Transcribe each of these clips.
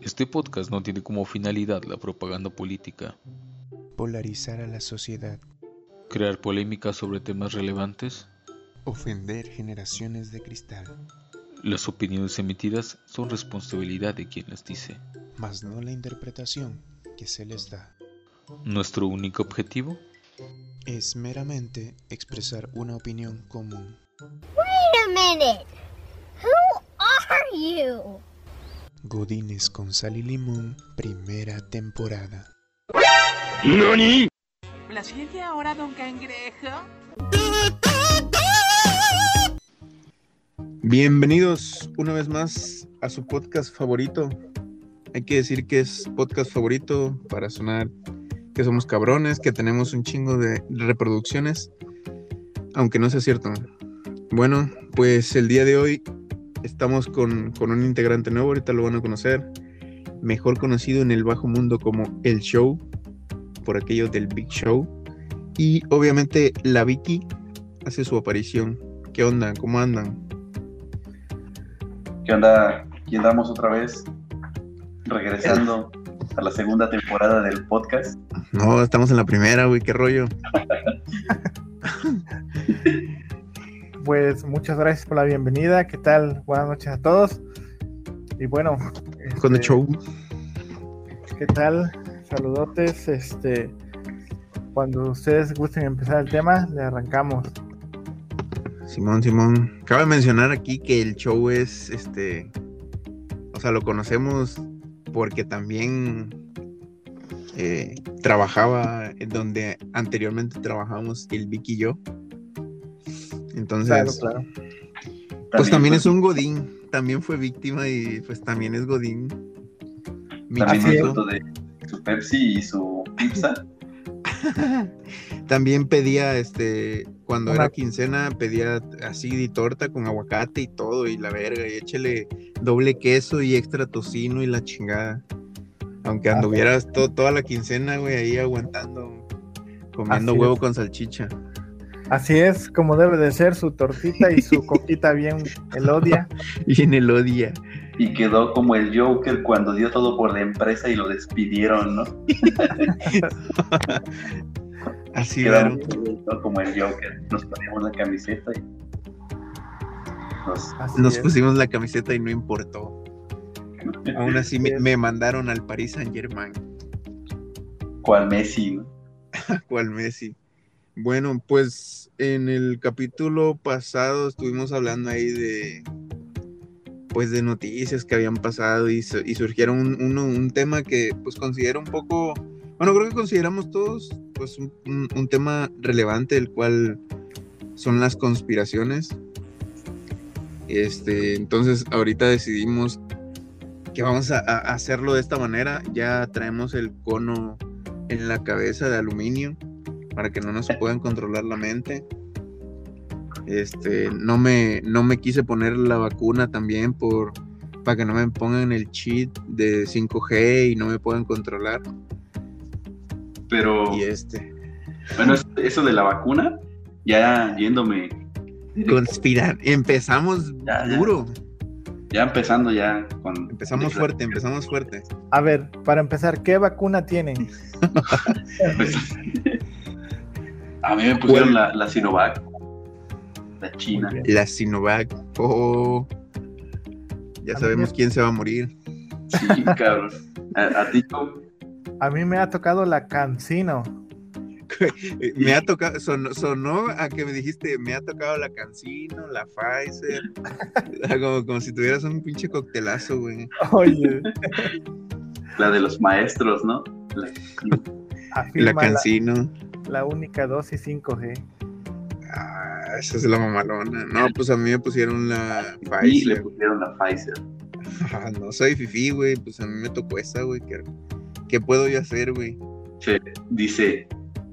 Este podcast no tiene como finalidad la propaganda política, polarizar a la sociedad, crear polémica sobre temas relevantes. ofender generaciones de cristal, Las opiniones emitidas son responsabilidad de quien las dice. mas no la interpretación que se les da. Nuestro único objetivo, Es meramente expresar una opinión común. Wait a minute. Who are you? Godines con sal y limón, primera temporada. La ciencia ahora, don Cangrejo. Bienvenidos una vez más a su podcast favorito. Hay que decir que es podcast favorito para sonar que somos cabrones, que tenemos un chingo de reproducciones, aunque no sea cierto. Bueno, pues el día de hoy estamos con, con un integrante nuevo, ahorita lo van a conocer, mejor conocido en el bajo mundo como El Show, por aquello del Big Show. Y obviamente la Vicky hace su aparición. ¿Qué onda? ¿Cómo andan? ¿Qué onda? Aquí andamos otra vez regresando a la segunda temporada del podcast. No, estamos en la primera, güey, qué rollo. Pues muchas gracias por la bienvenida. ¿Qué tal? Buenas noches a todos. Y bueno, Con el este, show. ¿Qué tal? Saludotes. Este, cuando ustedes gusten empezar el tema, le arrancamos. Simón, Simón. Cabe mencionar aquí que el show es, este, o sea, lo conocemos porque también eh, trabajaba en donde anteriormente trabajábamos el Vicky y yo. Entonces, Claro, claro. pues también es un Godín, también fue víctima y pues también es Godín. También de su Pepsi y su pizza. También pedía, este, cuando Una- era quincena, pedía así de torta con aguacate y todo, y la verga, y échele doble queso y extra tocino y la chingada. Aunque anduvieras to- toda la quincena, güey, ahí aguantando, comiendo Así huevo es. con salchicha. Así es como debe de ser su tortita y su coquita bien elodia. Y en el odia. Y quedó como el Joker cuando dio todo por la empresa y lo despidieron, ¿no? Así, Quedamos claro. como el Joker. Nos poníamos la camiseta y nos... Pusimos la camiseta y no importó. Aún así me, mandaron al Paris Saint Germain. cual Messi, ¿no? ¿Cuál Messi? Bueno, pues en el capítulo pasado estuvimos hablando ahí de pues de noticias que habían pasado y, su- y surgieron un, tema que pues considero un poco, bueno, creo que consideramos todos pues un, tema relevante, el cual son las conspiraciones. Este, entonces ahorita decidimos que vamos a hacerlo de esta manera. Ya traemos el cono en la cabeza de aluminio para que no nos puedan controlar la mente. Este, no me, no me quise poner la vacuna también por para que no me pongan el cheat de 5G y no me puedan controlar. Pero, Y este, bueno, es- eso de la vacuna, ya yéndome... conspirar. Empezamos Ya, ya. duro, Ya empezando ya con... empezamos fuerte, empezamos fuerte. A ver, para empezar, ¿qué vacuna tienen? Pues, a mí me pusieron la, la Sinovac, la China. La Sinovac. Oh, ya A sabemos me- quién se va a morir. Sí, cabrón. A, a ti. A mí me ha tocado la Cancino. Me ha tocado, sonó, sonó a que me dijiste, me ha tocado la Cancino, la Pfizer, como, como si tuvieras un pinche coctelazo, güey. Oye, la de los maestros, ¿no? La- la, Cancino, la única dosis 5G. ah, esa es la mamalona. No, pues a mí me pusieron la le Pfizer. pusieron la Pfizer. Ah, no soy fifi, güey, pues a mí me tocó esa, güey. ¿Qué, qué puedo yo hacer, güey? Che, dice,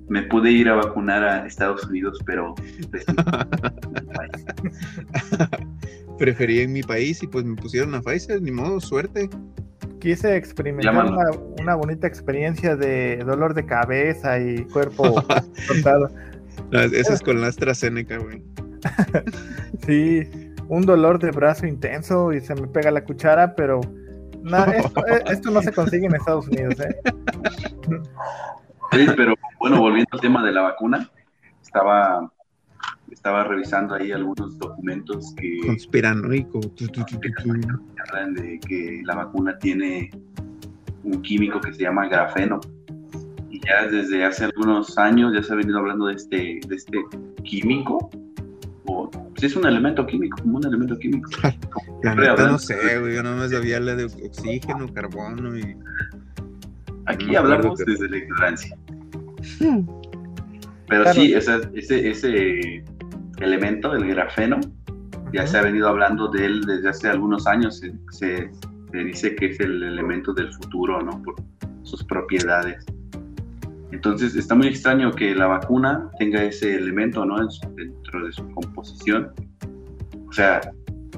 me pude ir a vacunar a Estados Unidos, pero Pfizer. Preferí en mi país y pues me pusieron la Pfizer, ni modo, suerte. Quise experimentar una, una bonita experiencia de dolor de cabeza y cuerpo cortado. Ah, Esa es con la AstraZeneca, güey. Sí, un dolor de brazo intenso y se me pega la cuchara, pero No, esto, eh, esto no se consigue en Estados Unidos, ¿eh? Sí, pero bueno, volviendo al tema de la vacuna, estaba, estaba revisando ahí algunos documentos que Conspiranoico. Tu, tu, tu, tu, tu. hablan de que la vacuna tiene un químico que se llama grafeno. Y ya desde hace algunos años ya se ha venido hablando de este, de este químico. O, pues es un elemento químico, como un elemento químico. La neta no sé, güey. Yo no me sabía la de oxígeno, carbono y. Aquí No hablamos que- desde la ignorancia. Pero Claro. sí, esa- ese, ese elemento, el grafeno, ya se ha venido hablando de él desde hace algunos años. Se, se- se dice que es el elemento del futuro, ¿no? Por sus propiedades. Entonces, está muy extraño que la vacuna tenga ese elemento, ¿no? En su- dentro de su composición. O sea,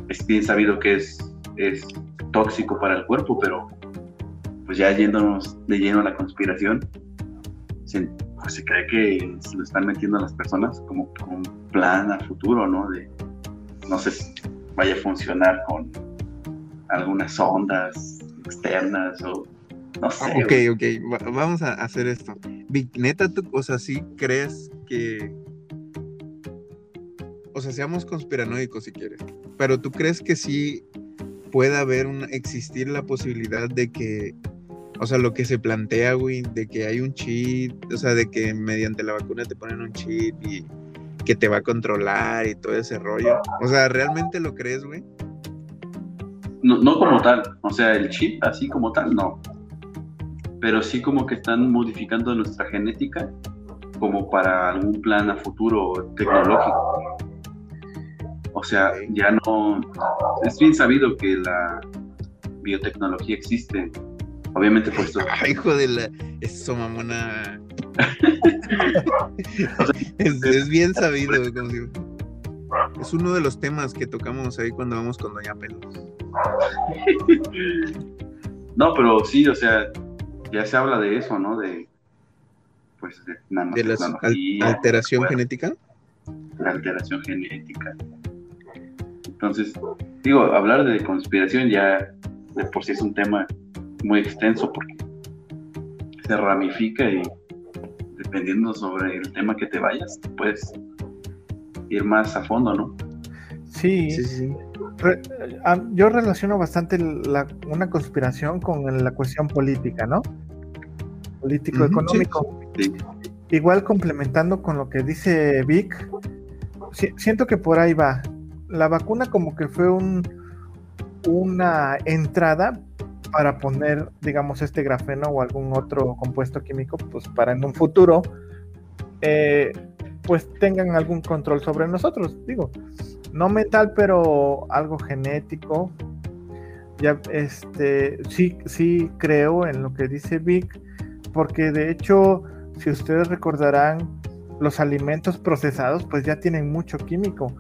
es bien sabido que es, es tóxico para el cuerpo, pero pues ya yéndonos de lleno a la conspiración, se, pues se cree que se lo están metiendo a las personas como, un plan a futuro, ¿no? De, no sé si vaya a funcionar con algunas ondas externas o no sé. Ah, ok, güey. ok. va- vamos a hacer esto. Vic, neta, tú, o sea, sí crees que. O sea, seamos conspiranoicos si quieres. Pero tú crees que sí pueda haber una, existir la posibilidad de que. O sea, lo que se plantea, güey, de que hay un chip, o sea, de que mediante la vacuna te ponen un chip y que te va a controlar y todo ese rollo. O sea, ¿realmente lo crees, güey? No, no como tal, o sea, el chip así como tal, no. Pero sí como que están modificando nuestra genética como para algún plan a futuro tecnológico. O sea, ya no... Es bien sabido que la biotecnología existe. Obviamente puesto... Ay, hijo de la. Eso, mamona. es, es bien sabido. si- Es uno de los temas que tocamos ahí cuando vamos con Doña Pelos. No, pero sí, o sea, ya se habla de eso, ¿no? De... Pues de De la al- alteración bueno, genética. la alteración genética. Entonces, digo, hablar de conspiración ya de por sí es un tema muy extenso porque se ramifica y dependiendo sobre el tema que te vayas, puedes ir más a fondo, ¿no? Sí, Sí, sí, re- ah, yo relaciono bastante la- una conspiración con la cuestión política, ¿no? Político-económico. Sí. Igual complementando con lo que dice Vic, si- siento que por ahí va. La vacuna como que fue un, una entrada para poner, digamos, este grafeno o algún otro compuesto químico, pues para en un futuro, eh, pues tengan algún control sobre nosotros. Digo, no mental, pero algo genético. Ya, este, sí, sí creo en lo que dice Vic, porque de hecho, si ustedes recordarán, los alimentos procesados, pues ya tienen mucho químico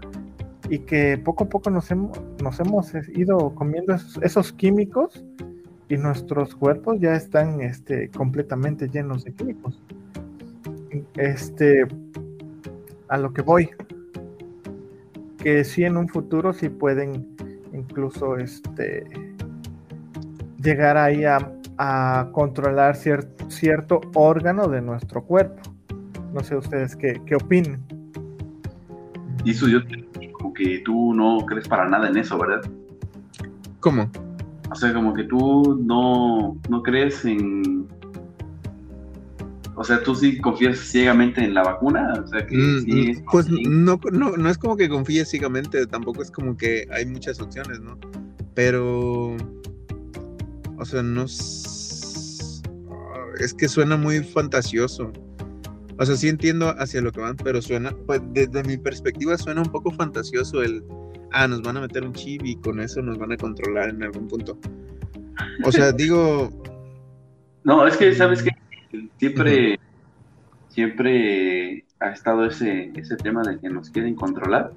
y que poco a poco nos hemos, nos hemos ido comiendo esos, esos químicos y nuestros cuerpos ya están este, completamente llenos de químicos. Este, a lo que voy, que sí en un futuro sí pueden incluso este, llegar ahí a, a controlar cier- cierto órgano de nuestro cuerpo. No sé ustedes qué, qué opinen. Y eso yo como que tú no crees para nada en eso, ¿verdad? ¿Cómo? O sea, como que tú no, no crees en... O sea, tú sí confías ciegamente en la vacuna, o sea, que Mm, sí es pues no, no, no es como que confíes ciegamente, tampoco es como que hay muchas opciones, ¿no? Pero, o sea, no es, es que suena muy fantasioso. O sea, sí entiendo hacia lo que van, pero suena, pues desde mi perspectiva suena un poco fantasioso el, ah, nos van a meter un chip y con eso nos van a controlar en algún punto. O sea, digo, No, es que, ¿sabes qué? Siempre, siempre ha estado ese, ese tema de que nos quieren controlar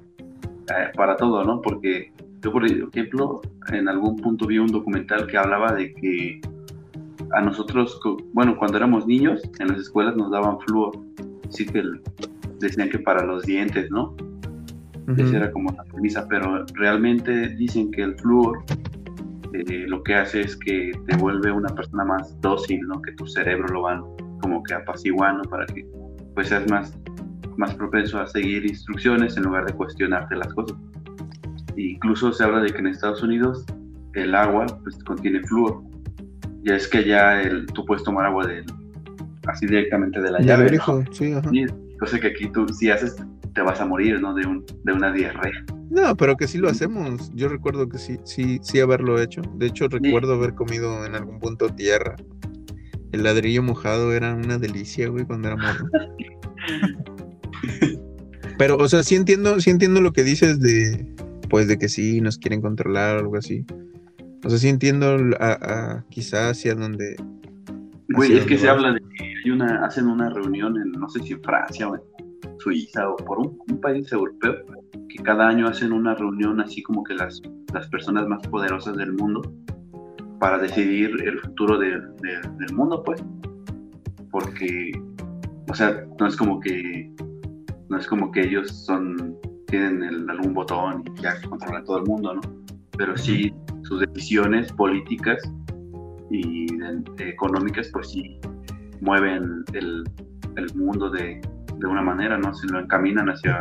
eh, para todo, ¿no? Porque yo, por ejemplo, en algún punto vi un documental que hablaba de que a nosotros, bueno, cuando éramos niños, en las escuelas nos daban flúor. Sí que decían que para los dientes, ¿no? Esa era como la premisa, pero realmente dicen que el flúor eh, lo que hace es que te vuelve una persona más dócil, ¿no? Que tu cerebro lo van como que apaciguando para que pues seas más, más propenso a seguir instrucciones en lugar de cuestionarte las cosas. E incluso se habla de que en Estados Unidos el agua pues contiene flúor. Ya es que ya el, tú puedes tomar agua del, así directamente de la llave. ¿no? sí, ajá. Cosa que aquí tú si haces te vas a morir, ¿no? De, un, de una diarrea. No, pero que sí lo hacemos. Yo recuerdo que sí, sí, sí haberlo hecho. De hecho, recuerdo haber comido en algún punto tierra. El ladrillo mojado era una delicia, güey, cuando era morro. Pero, o sea, sí entiendo, sí entiendo lo que dices de, pues, de que sí nos quieren controlar o algo así. O sea, sí entiendo a, a- quizá hacia donde. Güey, es que se habla de que hay una, hacen una reunión en, no sé si en Francia o en Suiza o por un, un país europeo, que cada año hacen una reunión así como que las, las personas más poderosas del mundo para decidir el futuro de- de- del mundo, pues. Porque, o sea, no es como que, no es como que ellos son, tienen el- algún botón y ya controlan todo el mundo, ¿no? Pero sí sus decisiones políticas y de- de económicas, pues sí mueven el, el mundo de, de una manera, ¿no? Se lo encaminan hacia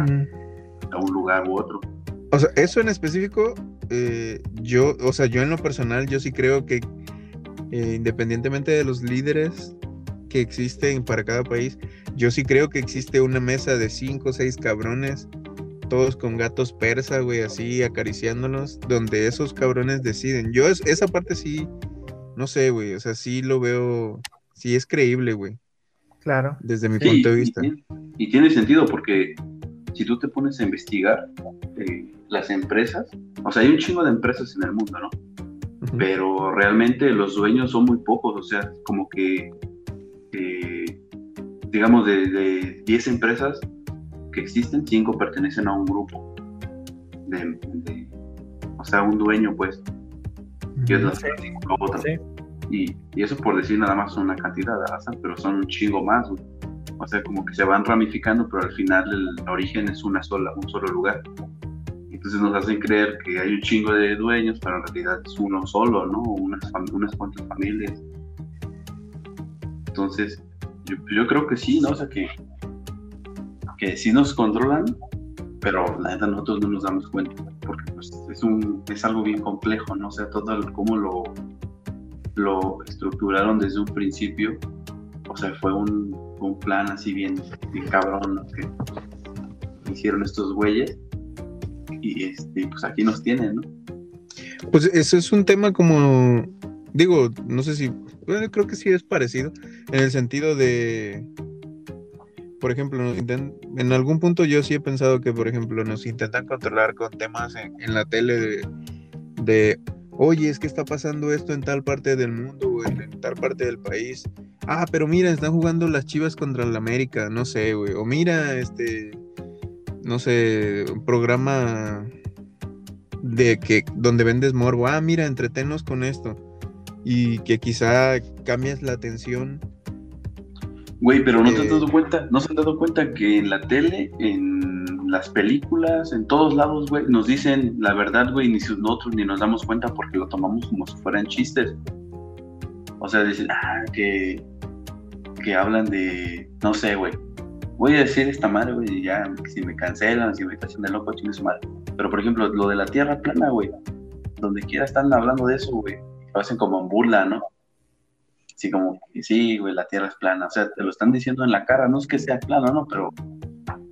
a un lugar u otro. O sea, eso en específico, eh, yo, o sea, yo en lo personal, yo sí creo que eh, independientemente de los líderes que existen para cada país, yo sí creo que existe una mesa de cinco o seis cabrones, todos con gatos persa, güey, así acariciándolos, donde esos cabrones deciden. Yo es- esa parte sí, no sé, güey, o sea, sí lo veo, sí es creíble, güey, Claro. desde mi Sí, punto de vista. Y, y tiene sentido porque si tú te pones a investigar eh, las empresas, o sea, hay un chingo de empresas en el mundo, ¿no? Pero realmente los dueños son muy pocos, o sea, como que, eh, digamos, de, de 10 empresas que existen, 5 pertenecen a un grupo, de, de- o sea, un dueño, pues, y otras Sí. otras. Sí. Y, y eso por decir nada más una cantidad, ¿verdad? pero son un chingo más, güey. O sea, como que se van ramificando, pero al final el origen es una sola, un solo lugar. Entonces nos hacen creer que hay un chingo de dueños, pero en realidad es uno solo, ¿no? Unas, unas cuantas familias. Entonces, yo, yo creo que sí, ¿no? O sea, que, que sí nos controlan, pero la neta nosotros no nos damos cuenta, porque pues, es, un, es algo bien complejo, ¿no? O sea, todo el, cómo lo, lo estructuraron desde un principio, o sea, fue un, un plan así bien, bien cabrón, ¿no? Que hicieron estos güeyes, y este, pues aquí nos tienen, ¿no? Pues eso es un tema como, digo, no sé si, bueno, creo que sí es parecido, en el sentido de, por ejemplo, en algún punto yo sí he pensado que, por ejemplo, nos intentan controlar con temas en, la tele de, oye, es que está pasando esto en tal parte del mundo o en, en tal parte del país. Ah, pero mira, están jugando las Chivas contra el América, no sé, güey. O mira, este, no sé, un programa de que donde vendes morbo, ah, mira, entretenos con esto. Y que quizá cambias la atención. Güey, pero no te Eh. has dado cuenta, no se han dado cuenta que en la tele, en las películas, en todos lados, güey, nos dicen la verdad, güey, ni nosotros ni nos damos cuenta porque lo tomamos como si fueran chistes. O sea, dicen, ah, que, que hablan de, no sé, güey, voy a decir esta madre, güey, y ya, si me cancelan, si me están haciendo loco, chingue su madre. Pero, por ejemplo, lo de la Tierra plana, güey, donde quiera están hablando de eso, güey, lo hacen como en burla, ¿no? Así como, que sí, güey, la Tierra es plana. O sea, te lo están diciendo en la cara. No es que sea plano, ¿no? Pero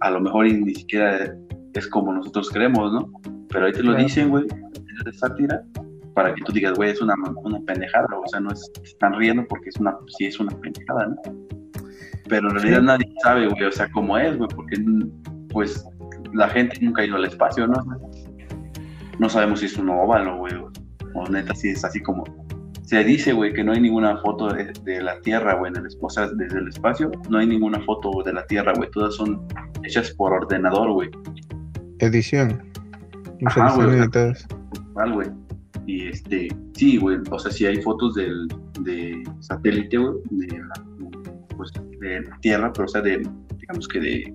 a lo mejor ni siquiera es como nosotros creemos, ¿no? Pero ahí te lo dicen, güey, de sátira, para que tú digas, güey, es una, una pendejada. O sea, no es, están riendo porque es una, sí es una pendejada, ¿no? Pero en realidad Sí. nadie sabe, güey, o sea, cómo es, güey, porque, pues, la gente nunca ha ido al espacio, ¿no? No sabemos si es un óvalo, güey, o neta si es así como se dice, güey, que no hay ninguna foto de, de la Tierra, güey, o sea, desde el espacio, no hay ninguna foto de la Tierra, güey, todas son hechas por ordenador, güey, Edición. Sea, Ajá, güey, editadas. güey. Y este, sí, güey, o sea, sí hay fotos del, de satélite, güey, de, la- pues, de la Tierra, pero o sea, de, digamos que de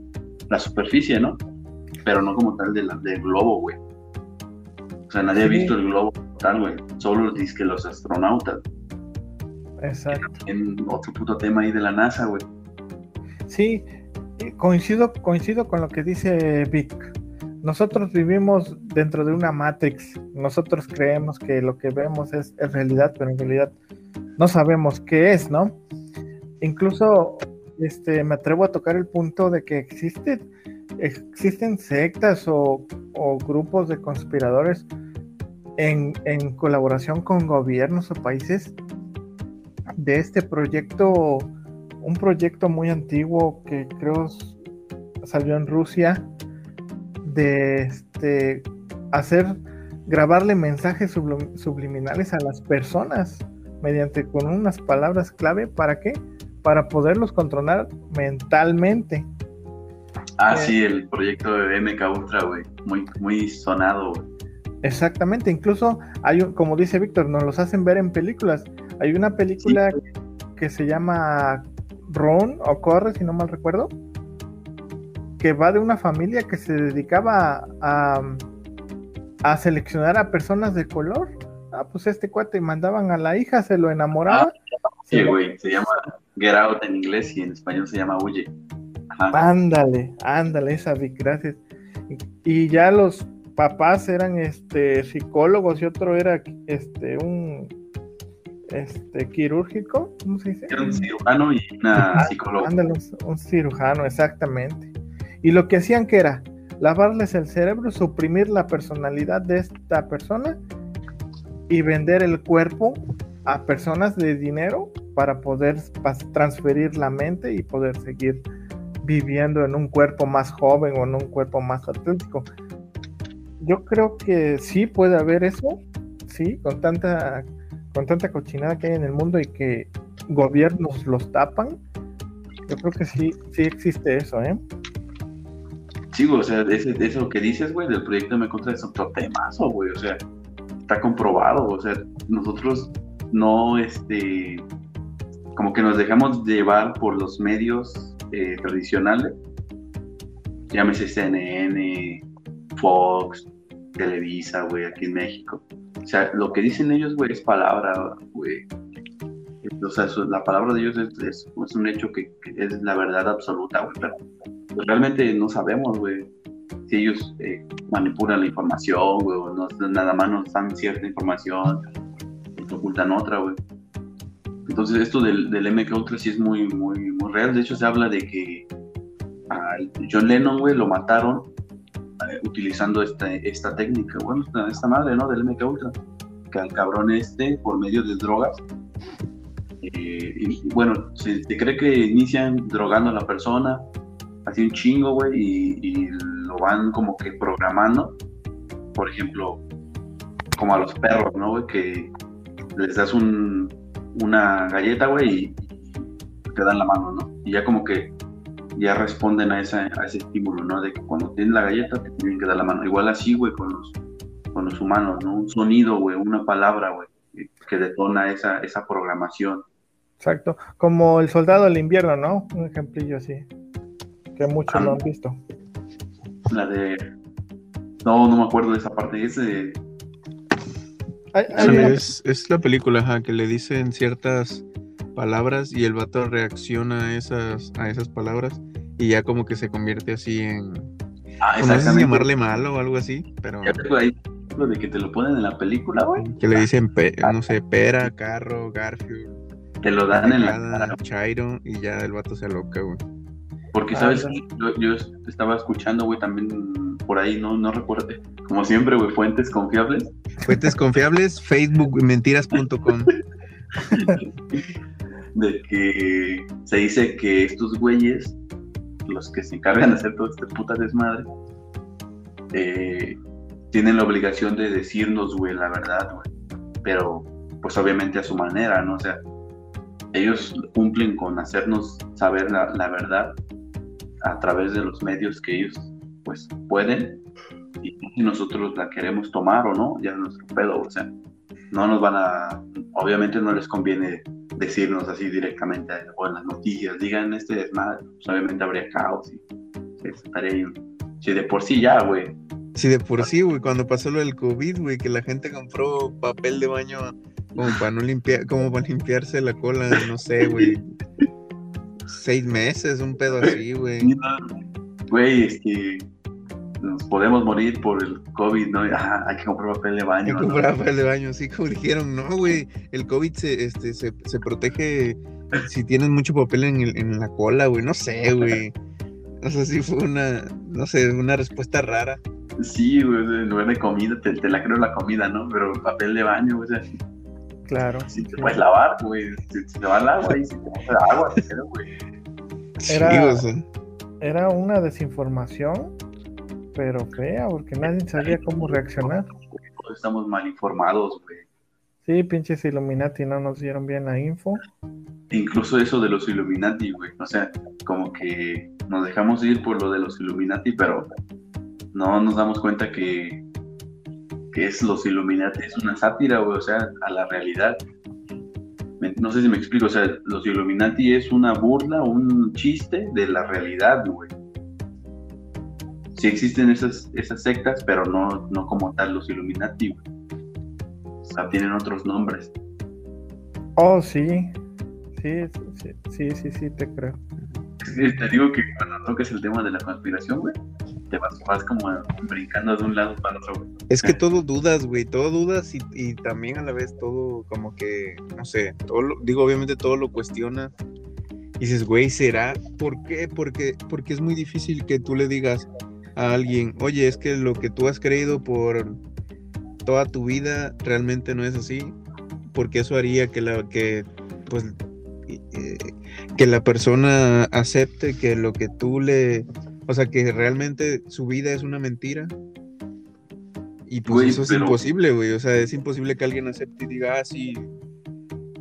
la superficie, ¿no? Pero no como tal de la, del globo, güey. O sea, nadie ha visto el globo tal, güey. Solo dice que los astronautas. Exacto. En otro puto tema ahí de la NASA, güey. Sí, coincido, coincido con lo que dice Vic. Nosotros vivimos dentro de una Matrix. Nosotros creemos que lo que vemos es, es realidad, pero en realidad no sabemos qué es, ¿no? Incluso este, me atrevo a tocar el punto de que existe, existen sectas o, grupos de conspiradores en, colaboración con gobiernos o países de este proyecto, un proyecto muy antiguo que creo salió en Rusia, de este, hacer, grabarle mensajes sublim- subliminales a las personas mediante con unas palabras clave, ¿para qué? Para poderlos controlar mentalmente. Ah, Eh. sí, el proyecto de MK Ultra, güey. Muy, muy sonado, güey. Exactamente, incluso hay un, como dice Víctor, nos los hacen ver en películas. Hay una película que se llama Run o Corre, si no mal recuerdo, que va de una familia que se dedicaba a, a seleccionar a personas de color. Ah, pues este cuate mandaban a la hija, se lo enamoraba. Sí, se lo- güey. Se llama Get Out en inglés y en español se llama Huye. Ajá. Ándale, ándale, esa Vic, gracias. Y, ya los papás eran este psicólogos y otro era este un este quirúrgico, ¿cómo se dice? Era un cirujano y una psicóloga. Ándale, un, un cirujano, exactamente. Y lo que hacían que era lavarles el cerebro, suprimir la personalidad de esta persona y vender el cuerpo a personas de dinero para poder transferir la mente y poder seguir viviendo en un cuerpo más joven o en un cuerpo más atlético. Yo creo que sí puede haber eso, sí, con tanta con tanta cochinada que hay en el mundo y que gobiernos los tapan. Yo creo que sí, sí existe eso, ¿eh? Sí, güey, o sea, ese, eso que dices, güey, del proyecto me contra es otro temazo, güey, o sea, está comprobado, o sea, nosotros no, este, como que nos dejamos llevar por los medios eh, tradicionales, llámese CNN, Fox, Televisa, güey, aquí en México. O sea, lo que dicen ellos, güey, es palabra, güey. O sea, la palabra de ellos es, es- un hecho que, es la verdad absoluta, güey, pero realmente no sabemos, güey, si ellos eh, manipulan la información, güey, o no, nada más nos dan cierta información y ocultan otra, güey. Entonces esto del, del MK Ultra sí es muy, muy, muy real. De hecho se habla de que John Lennon, güey, lo mataron eh, utilizando esta, esta técnica, bueno, esta, madre, ¿no? Del MK Ultra. Que al cabrón este, por medio de drogas, eh, y, bueno, se, se cree que inician drogando a la persona, así un chingo, güey, y, y lo van como que programando. Por ejemplo, como a los perros, ¿no, güey? Que les das un, una galleta, güey, y, te dan la mano, ¿no? Y ya como que ya responden a, esa, a ese estímulo, ¿no? De que cuando tienen la galleta te tienen que dar la mano. Igual así, güey, con los, con los humanos, ¿no? Un sonido, güey, una palabra, güey, que- detona esa, esa programación. Exacto. Como el soldado del invierno, ¿no? Un ejemplillo así. Que muchos lo han visto. La de... No, no me acuerdo de esa parte. Es es, es la película, ajá, que le dicen ciertas palabras y el vato reacciona a esas, a esas palabras y ya como que se convierte así en... Ah, No sé si llamarle malo o algo así, pero Ya tengo ahí lo de que te lo ponen en la película, güey. que le dicen, pe- no sé, pera, carro, Garfield, Te lo dan en la cara. Chairo y ya el vato se aloca, güey. Porque, Ah, ¿sabes? ya. Yo, yo estaba escuchando, güey, también por ahí, no, no recuerdo. Como siempre, güey, fuentes confiables. Fuentes confiables, Facebook mentiras.com. de que se dice que estos güeyes, los que se encargan de hacer todo este puta desmadre, eh, tienen la obligación de decirnos, güey, la verdad, güey. Pero, pues obviamente a su manera, ¿no? O sea, ellos cumplen con hacernos saber la, la verdad a través de los medios que ellos, pues, pueden. Y si nosotros la queremos tomar o no, ya es nuestro pedo, o sea, no nos van a, obviamente no les conviene decirnos así directamente o en las noticias, digan este desmadre, pues obviamente habría caos y estaría ahí Si de por sí ya, güey, Sí, de por sí, güey, cuando pasó lo del COVID, güey, que la gente compró papel de baño como para no limpiar, como para limpiarse la cola, no sé, güey. Seis meses, un pedo así, güey. Güey, es que nos podemos morir por el COVID, ¿no? Ah, hay que comprar papel de baño. Hay que ¿no? comprar papel de baño, sí, como dijeron, no, güey, el COVID se, este, se, se protege si tienes mucho papel en, el- en la cola, güey, no sé, güey. O sea, sí fue una, no sé, una respuesta rara. Sí, güey, en lugar de comida, te, te la creo la comida, ¿no? Pero papel de baño, o sea, Claro. si te sí. puedes lavar, güey, si, si te va el agua, ahí si te vas a agua, te creo, güey. Era- Sí, o sea, Era una desinformación, pero fea, porque nadie sabía cómo reaccionar. Estamos mal informados, güey. Sí, pinches Illuminati no nos dieron bien la info. Incluso eso de los Illuminati, güey. O sea, como que nos dejamos ir por lo de los Illuminati, pero no nos damos cuenta que, que es los Illuminati, es una sátira, güey, o sea, a la realidad. No sé si me explico, o sea, los Illuminati es una burla, un chiste de la realidad, güey. Sí existen esas, esas sectas, pero no, no como tal los Illuminati. O sea, tienen otros nombres. Oh, sí. Sí, sí, sí, sí, sí, te creo. Sí, te digo que cuando toques el tema de la conspiración, güey, te vas, vas como brincando de un lado para otro, güey. es que todo dudas, güey, todo dudas y, y también a la vez todo como que, no sé, todo lo- digo, obviamente todo lo cuestionas. Y dices, güey, ¿será? ¿Por qué? Porque, porque es muy difícil que tú le digas a alguien, oye, es que lo que tú has creído por toda tu vida realmente no es así. Porque eso haría que la, que, pues, eh, que la persona acepte que lo que tú le, o sea, que realmente su vida es una mentira. Y pues eso es pero- imposible, güey. O sea, es imposible que alguien acepte y diga, ah, sí,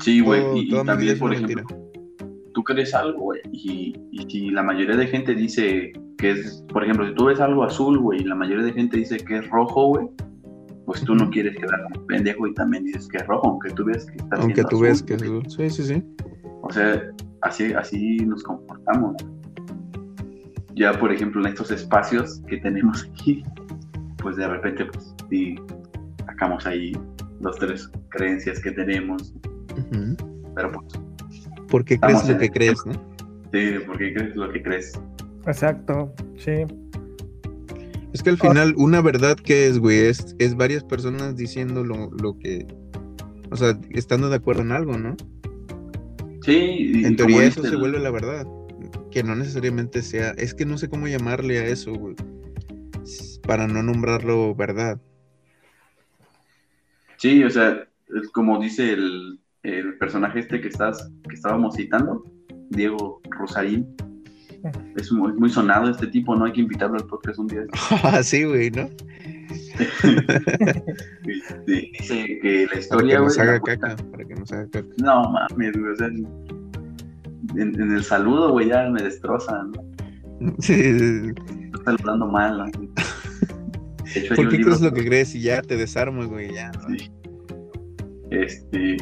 Sí, güey, y, y también, es por ejemplo, mentira. Crees algo, güey, y, y si la mayoría de gente dice que es, por ejemplo, si tú ves algo azul, güey, y la mayoría de gente dice que es rojo, güey, pues tú no quieres quedar como pendejo y también dices que es rojo, aunque tú veas que está Aunque tú ves que es azul. Sí, sí, sí. O sea, así, así nos comportamos. Ya, por ejemplo, en estos espacios que tenemos aquí, pues de repente, pues sí, sacamos ahí dos, tres creencias que tenemos, pero pues, ¿Por qué Estamos crees lo que crees, no? sí, porque crees lo que crees. Exacto, sí. Es que al final, una verdad que es, güey, es, es varias personas diciendo lo, lo que. O sea, estando de acuerdo en algo, ¿no? Sí, y En teoría eso dice se el- vuelve la verdad. Que no necesariamente sea. Es que no sé cómo llamarle a eso, güey. Para no nombrarlo verdad. Sí, o sea, como dice el, el personaje este que estás, que estábamos citando, Diego Rosarín. Es muy, es muy sonado este tipo, ¿no? Hay que invitarlo al podcast un día. Ah, sí, güey, ¿no? Este, Dice que la Para que historia, nos güey, haga caca. Para que nos haga caca. No mames, güey, o sea, en, en el saludo, güey, ya me destroza, ¿no? Sí, Estoy saludando mal, ¿no? De hecho, hay ¿Por un qué libro crees lo que crees y ya te desarmas, güey? Ya, ¿no? Sí. Este,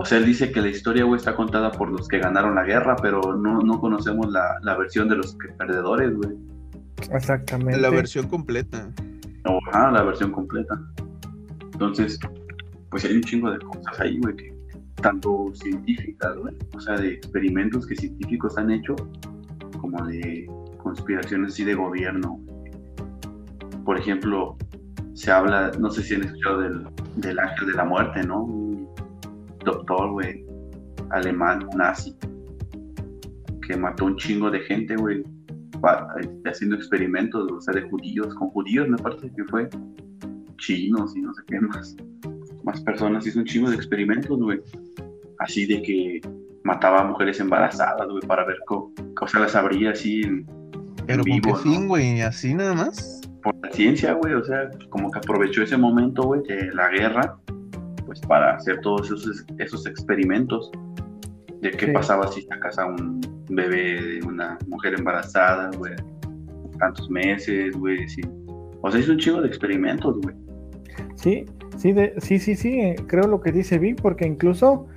o sea, él dice que la historia, güey, está contada por los que ganaron la guerra, pero no, no conocemos la, la versión de los que- perdedores, güey. Exactamente. La versión completa. Ajá, la versión completa. Entonces, pues hay un chingo de cosas ahí, güey, que tanto científicas, güey, o sea, de experimentos que científicos han hecho, como de conspiraciones así de gobierno. Por ejemplo, se habla, no sé si han escuchado del, del ángel de la muerte, ¿no? Doctor, güey, alemán, nazi, que mató un chingo de gente, güey, pa- haciendo experimentos, o sea, de judíos, con judíos me parece que fue, chinos y no sé qué más, más personas, hizo un chingo de experimentos, güey, así de que mataba a mujeres embarazadas, güey, para ver cómo, o sea, las abría así en, Pero en ¿con vivo, qué ¿no? fin, güey? ¿Así nada más? por la ciencia, güey, o sea, como que aprovechó ese momento, güey, de la guerra, pues para hacer todos esos, esos experimentos de qué Sí. pasaba si sacas a un bebé de una mujer embarazada, güey, tantos meses, güey, sí. O sea, es un chingo de experimentos, güey. Sí, sí, de- sí, sí, sí, eh, creo lo que dice Vic, porque incluso,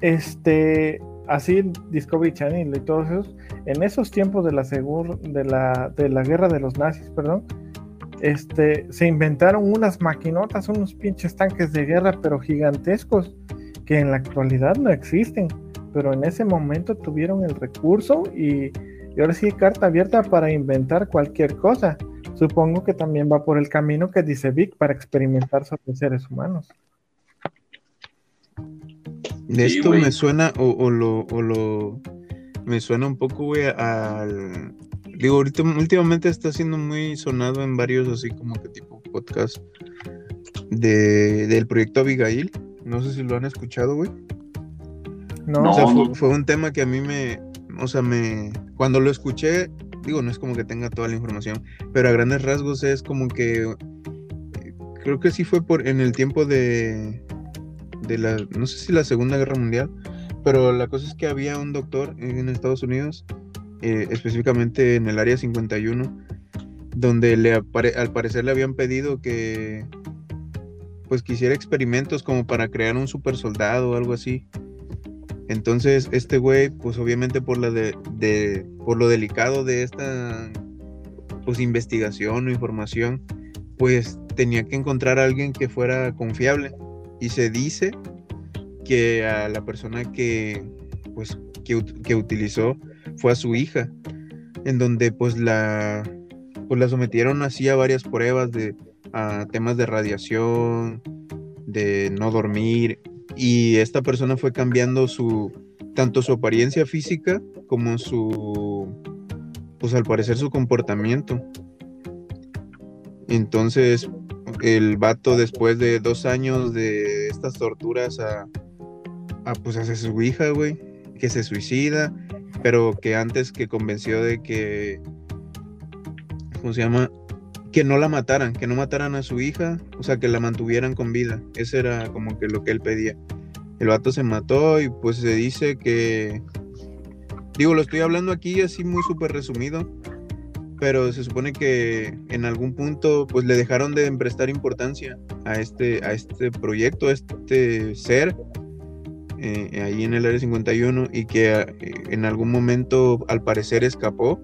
este, así Discovery Channel y todos esos, en esos tiempos de la segur, de la, de la guerra de los nazis, perdón, este, se inventaron unas maquinotas, unos pinches tanques de guerra, pero gigantescos, que en la actualidad no existen. Pero en ese momento tuvieron el recurso y, y ahora sí carta abierta para inventar cualquier cosa. Supongo que también va por el camino que dice Vic para experimentar sobre seres humanos. De esto me suena, o, o lo, o lo, me suena un poco, güey, al, digo, ahorita, últimamente está siendo muy sonado en varios, así como que tipo podcast, de, del proyecto Abigail, no sé si lo han escuchado, güey. No, No. O sea, no. fue, fue un tema que a mí me, o sea, me, cuando lo escuché, digo, no es como que tenga toda la información, pero a grandes rasgos es como que, eh, creo que sí fue por, en el tiempo de, de la, no sé si la Segunda Guerra Mundial, pero la cosa es que había un doctor en Estados Unidos, eh, específicamente en el área 51, donde le apare- al parecer le habían pedido que, pues, que hiciera experimentos como para crear un super soldado o algo así. Entonces, este güey, pues obviamente por la de, por lo delicado de esta pues investigación o información, pues tenía que encontrar a alguien que fuera confiable. Y se dice que a la persona que pues que utilizó fue a su hija, en donde pues la pues la sometieron así a varias pruebas de a temas de radiación, de no dormir, y esta persona fue cambiando su tanto su apariencia física como su pues al parecer su comportamiento. Entonces el vato después de dos años de estas torturas a, a pues hacia su hija güey que se suicida pero que antes que convenció de que ¿cómo se llama? que no la mataran, que no mataran a su hija, o sea, que la mantuvieran con vida. Ese era como que lo que él pedía. El vato se mató y pues se dice que... Digo, lo estoy hablando aquí así muy súper resumido, pero se supone que en algún punto pues le dejaron de prestar importancia a este, a este proyecto, a este ser, eh, ahí en el área 51, y que eh, en algún momento al parecer escapó.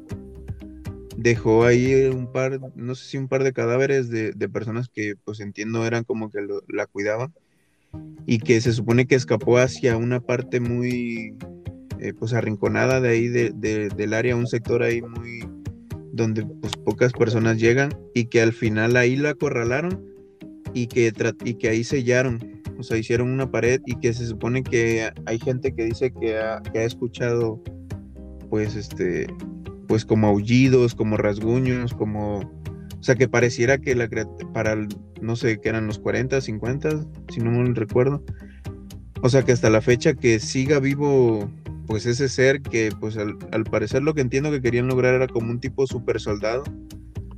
Dejó ahí un par, no sé si un par de cadáveres de, personas que pues entiendo eran como que la cuidaban. Y que se supone que escapó hacia una parte muy eh, pues arrinconada de ahí de- de- del área, un sector ahí muy donde pues pocas personas llegan y que al final ahí la acorralaron y que, y que ahí sellaron, o sea, hicieron una pared y que se supone que hay gente que dice que ha, escuchado pues este pues como aullidos, como rasguños, como o sea que pareciera que la para el- no sé, que eran los 40, 50, si no mal recuerdo. O sea que hasta la fecha que siga vivo pues ese ser que pues al, parecer lo que entiendo que querían lograr era como un tipo super soldado,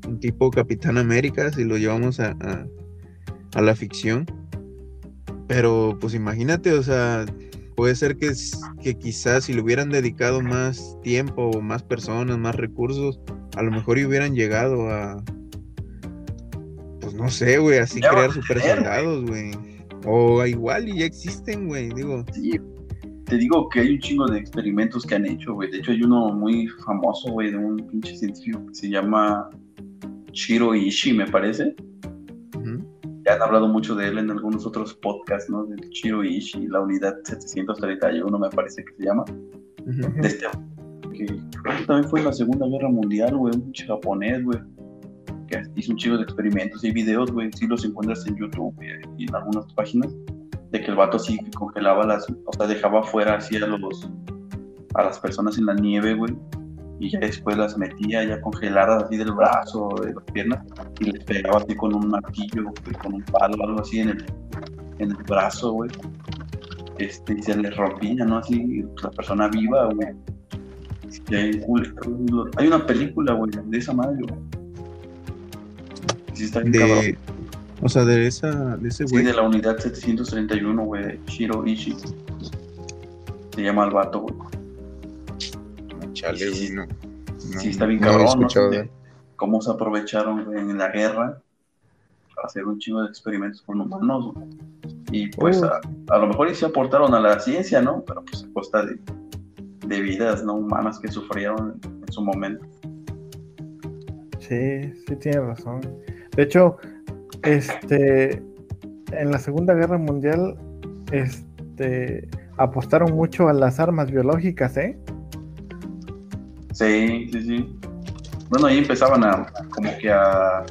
un tipo Capitán América, si lo llevamos a la ficción. Pero pues imagínate, o sea, puede ser que, que quizás si le hubieran dedicado más tiempo más personas, más recursos, a lo mejor y hubieran llegado a, pues no sé, güey, así Ya crear super tener, soldados, güey. O igual y ya existen, güey, digo. Sí, te digo que hay un chingo de experimentos que han hecho, güey. De hecho, hay uno muy famoso, güey, de un pinche científico que se llama Shiro Ishii, me parece. Han hablado mucho de él en algunos otros podcasts, ¿no? De Shiro Ishii, la unidad 731, me parece que se llama. De este, que creo que también fue en la Segunda Guerra Mundial, güey, un japonés, güey. Que hizo un chingo de experimentos y videos, güey. Sí los encuentras en YouTube y, y en algunas páginas. De que el vato así congelaba las, o sea, dejaba fuera así a los, a las personas en la nieve, güey. Y ya después las metía ya congeladas así del brazo, de las piernas. Y les pegaba así con un martillo, con un palo algo así en el, en el brazo, güey. Este, y se les rompía, ¿no? Así, la persona viva, güey. Sí, hay, un- hay una película, güey, de esa madre, güey. Sí, está bien cabrón. De, o sea, de esa, de ese Sí, güey. de la unidad 731, güey, de Shiro Ishii. Se llama el vato, güey. Chale, sí, güey, sí. no. no, sí, está bien no cabrón, ¿no? de cómo se aprovecharon güey, en la guerra para hacer un chingo de experimentos con humanos, güey. Y pues Uh. a, a lo mejor y se aportaron a la ciencia, ¿no? Pero pues a costa de, de vidas no humanas que sufrieron en, en su momento. Sí, sí tiene razón. De hecho, este, en la Segunda Guerra Mundial, este, apostaron mucho a las armas biológicas, ¿eh? Sí, sí, sí. Bueno, ahí empezaban a como que a,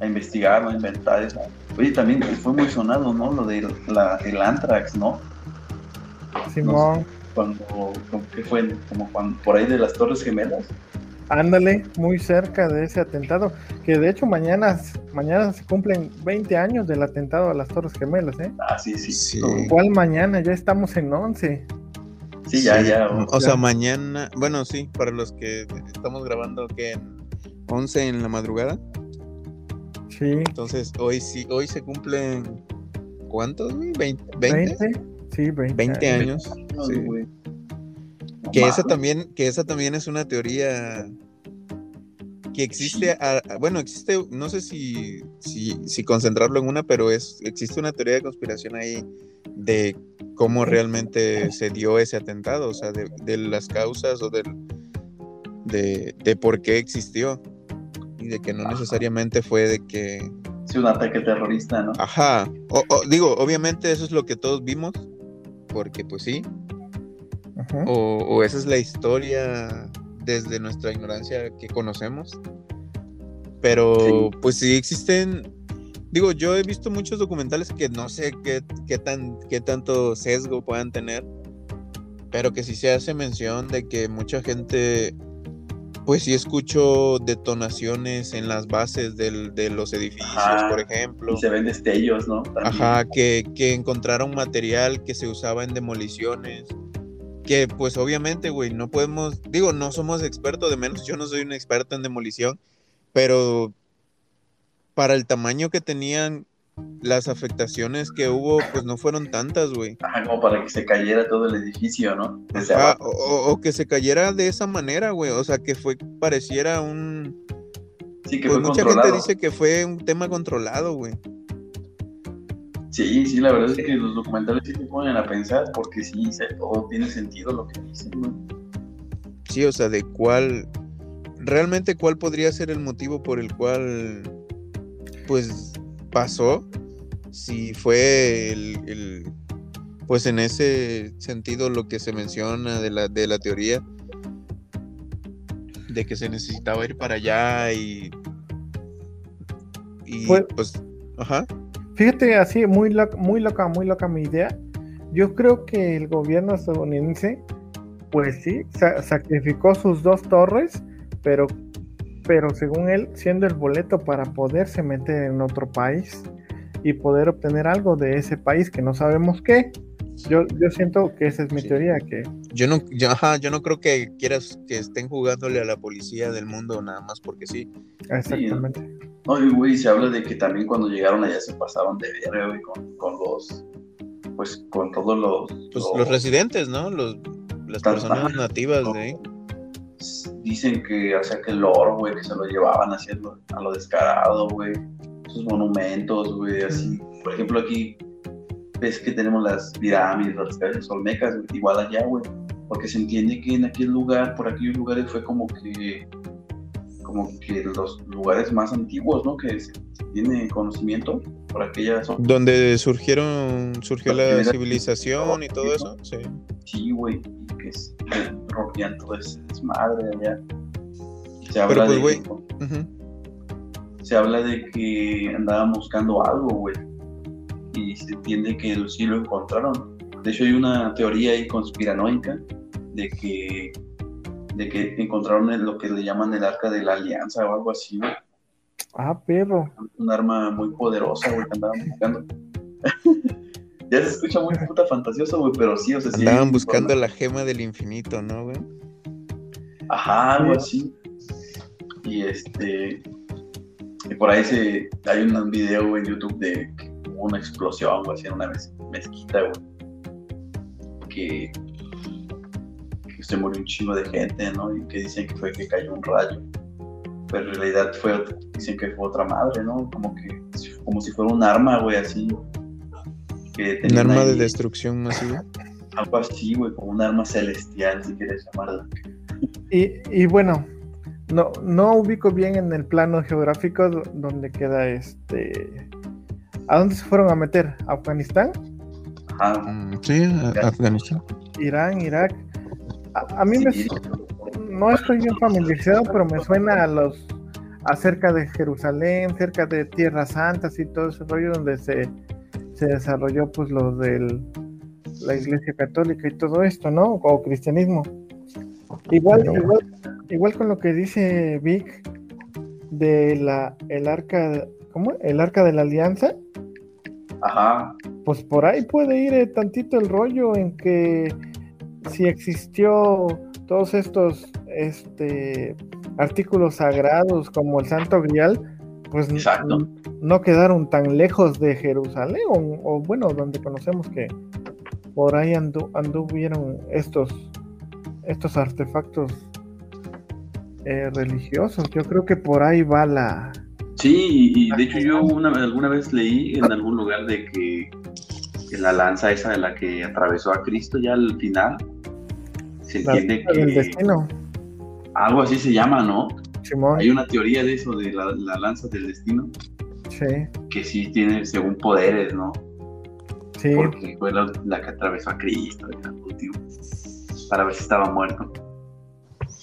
a investigar, ¿no? a inventar eso. Oye, también fue muy sonado, ¿no? Lo del la, el anthrax, ¿no? Simón, Cuando, como que fue como cuando, por ahí de las Torres Gemelas. ándale, muy cerca de ese atentado, que de hecho mañana, mañana se cumplen 20 años del atentado a las Torres Gemelas, ¿eh? Ah, sí, sí. Sí. No, ¿Cuál mañana? Ya estamos en 11. Sí, ya, Sí. ya. O sea, mañana, bueno, sí, para los que estamos grabando que en 11 en la madrugada. Sí, Entonces, hoy sí, hoy se cumplen ¿cuántos, güey? ¿20? ¿20? 20. Sí, 20. 20 años. No, sí. güey. No Que esa también, que esa también es una teoría que existe, a- a- bueno, existe, no sé si, si, si concentrarlo en una, pero es, existe una teoría de conspiración ahí de cómo realmente se dio ese atentado, o sea, de, de las causas o del, de, de por qué existió y de que no Ajá. necesariamente fue de que, Sí, un ataque terrorista, ¿no? ajá, o- o- digo, obviamente eso es lo que todos vimos, porque pues sí, Ujú. o, o esa es la historia desde nuestra ignorancia que conocemos. Pero Sí. pues sí existen, digo, yo he visto muchos documentales que no sé qué, qué tan, qué tanto sesgo puedan tener, pero que sí se hace mención de que mucha gente, pues sí escucho detonaciones en las bases del- de los edificios, Ajá. por ejemplo. Y se ven destellos, ¿no? También. Ajá, que, que encontraron material que se usaba en demoliciones. Que pues obviamente, güey, no podemos, digo, no somos expertos, de menos yo no soy un experto en demolición, pero para el tamaño que tenían las afectaciones que hubo, pues no fueron tantas, güey. Ajá, como para que se cayera todo el edificio, ¿no? Abajo. o, o- o que se cayera de esa manera, güey, o sea, que fue, pareciera un... Sí, que Pues fue mucha controlado. gente dice que fue un tema controlado, güey. Sí, sí, la verdad es que los documentales sí te ponen a pensar porque sí, se- todo tiene sentido lo que dicen, ¿no? Sí, o sea, de cuál, realmente cuál podría ser el motivo por el cual, pues, pasó, si fue el, el- pues en ese sentido lo que se menciona de la, de la teoría, de que se necesitaba ir para allá y, y Fue- pues, ajá, Fíjate, así, muy loca, muy loca, muy loca mi idea. Yo creo que el gobierno estadounidense, pues sí, sa- sacrificó sus dos torres, pero, pero según él, siendo el boleto para poderse meter en otro país y poder obtener algo de ese país que no sabemos qué. Yo, yo siento que esa es mi Sí. teoría, que yo no, yo, ajá, yo no creo que quieras que estén jugándole a la policía del mundo nada más porque sí. exactamente. No, y güey, se habla de que también cuando llegaron allá se pasaron de verga, güey, con, con los, pues con todos los... Pues los- los residentes, ¿no? Los, las Tan- personas ajá. nativas de ahí. Dicen que, o sea, que el oro, güey, que se lo llevaban haciendo a lo descarado, güey. Sus monumentos, güey, así. Por ejemplo, aquí ves que tenemos las pirámides, las calles olmecas, güey, igual allá, güey. Porque se entiende que en aquel lugar, por aquellos lugares fue como que, como que los lugares más antiguos, ¿no? Que se, tiene conocimiento por aquella zona. Donde surgieron, surgió la civilización y todo eso. Sí. Sí, güey, y que que rompían todo ese desmadre allá. Se habla Pero pues, de Ujú. se habla de que andaban buscando algo, güey. Y se entiende que sí lo encontraron. De hecho, hay una teoría ahí conspiranoica de que, de que encontraron lo que le llaman el arca de la alianza o algo así, güey. Ah, perro. Un arma muy poderosa, güey, que andaban buscando. ya se escucha muy puta fantasioso, güey, pero sí, o sea, sí. Andaban buscando la gema del infinito, ¿no, güey? Ajá, algo así. Y este. Y por ahí se, hay un video güey, en YouTube de que hubo una explosión, güey, así en una mez- mezquita, güey. Que, que se murió un chingo de gente, ¿no? Y que dicen que fue que cayó un rayo. Pero en realidad fue, dicen que fue otra madre, ¿no? Como que, como si fuera un arma, güey, así. Que Un arma de ahí destrucción masiva. Algo así, güey, como un arma celestial, si quieres llamarla. Y, y bueno, No, no ubico bien en el plano geográfico do- donde queda este. ¿A dónde se fueron a meter? ¿A ¿Afganistán? Ajá. Mm, Sí, Afganistán. Irán, Irak. A, a mí me, Sí. no estoy bien familiarizado, pero me suena a los acerca de Jerusalén, cerca de Tierras Santas y todo ese rollo donde se, se desarrolló pues lo de la Iglesia Católica y todo esto, ¿no? O cristianismo. Igual, Pero- igual, igual con lo que dice Vic de la el arca, ¿cómo? El arca de la alianza. Ajá. Pues por ahí puede ir eh, tantito el rollo en que si existió todos estos este, artículos sagrados como el Santo Grial, pues no quedaron tan lejos de Jerusalén, o, o bueno, donde conocemos que por ahí andu- anduvieron estos, estos artefactos eh, religiosos. Yo creo que por ahí va la... Sí, y, de hecho yo una, alguna vez leí en algún lugar de que, que la lanza esa de la que atravesó a Cristo ya al final, se la entiende del que destino, algo así se llama, ¿no? Simón. Hay una teoría de eso, de la, la lanza del destino, Sí, que sí tiene según poderes, ¿no? sí. Porque fue la, la que atravesó a Cristo, para ver si estaba muerto.